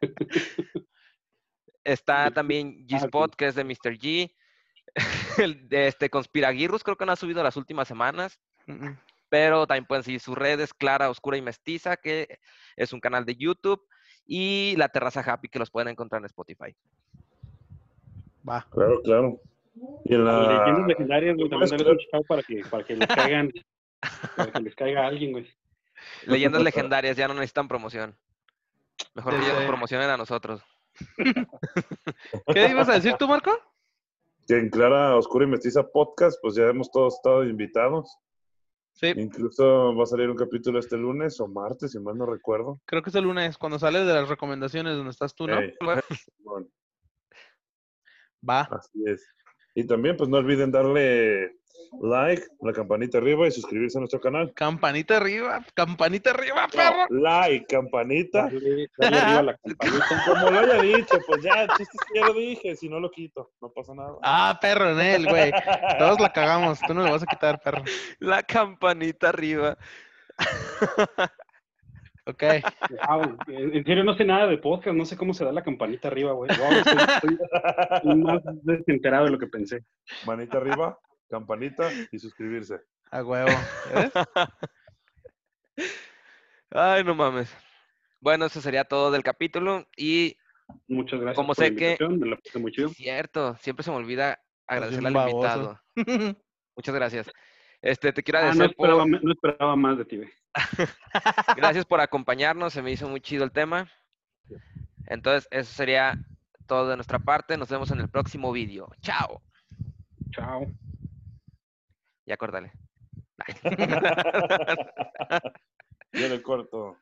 Está también G-Spot, que es de Mr. G. El de este Conspiraguirrus, creo que no ha subido las últimas semanas, pero también pueden seguir sus redes, Clara, Oscura y Mestiza, que es un canal de YouTube, y La Terraza Happy, que los pueden encontrar en Spotify. Va. Claro, claro. Y en Las leyendas la... legendarias, güey, también Pues, dale un chao para que, para que les caigan. Para que les caiga alguien, güey. Leyendas legendarias ya no necesitan promoción. Mejor que ellos nos promocionen a nosotros. ¿Qué ibas a decir tú, Marco? que en Clara Oscura y Mestiza Podcast, pues ya hemos todos estado invitados. Sí, Incluso va a salir un capítulo este lunes o martes, si mal no recuerdo. creo que es el lunes, cuando sales de las recomendaciones donde estás tú, ¿no? Bueno, Va. así es. Y también, pues no olviden darle like, la campanita arriba y suscribirse a nuestro canal. Campanita arriba, campanita arriba, perro. Like, campanita. Dale, dale arriba la campanita. Como lo haya dicho, pues ya, el chiste es que ya lo dije, si no lo quito, no pasa nada. Ah, perro en él, güey. Todos la cagamos, tú no le vas a quitar, perro. La campanita arriba. Ok. Wow, en serio no sé nada de podcast, no sé cómo se da la campanita arriba, güey. Wow, estoy, estoy más desenterado de lo que pensé. Manita arriba, campanita y suscribirse. A huevo. Ay, no mames. Bueno, eso sería todo del capítulo. Y Muchas gracias Como por la sé que- invitación, me la pasé muy chido. cierto, siempre se me olvida agradecerle al invitado. Muchas gracias. Este, te quiero Ah, no, agradecer por, esperaba, no esperaba más de ti, gracias por acompañarnos, se me hizo muy chido el tema. Entonces, eso sería todo de nuestra parte. Nos vemos en el próximo vídeo. Chao. Chao. Ya córtale. Yo le corto.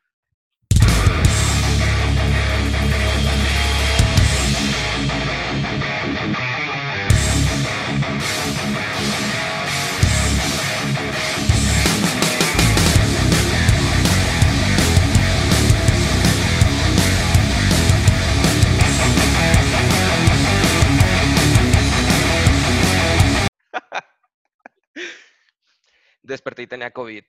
Desperté y tenía COVID.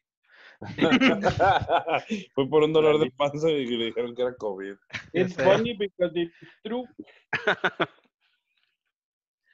Fue por un dolor de panza y le dijeron que era COVID. It's funny because it's true.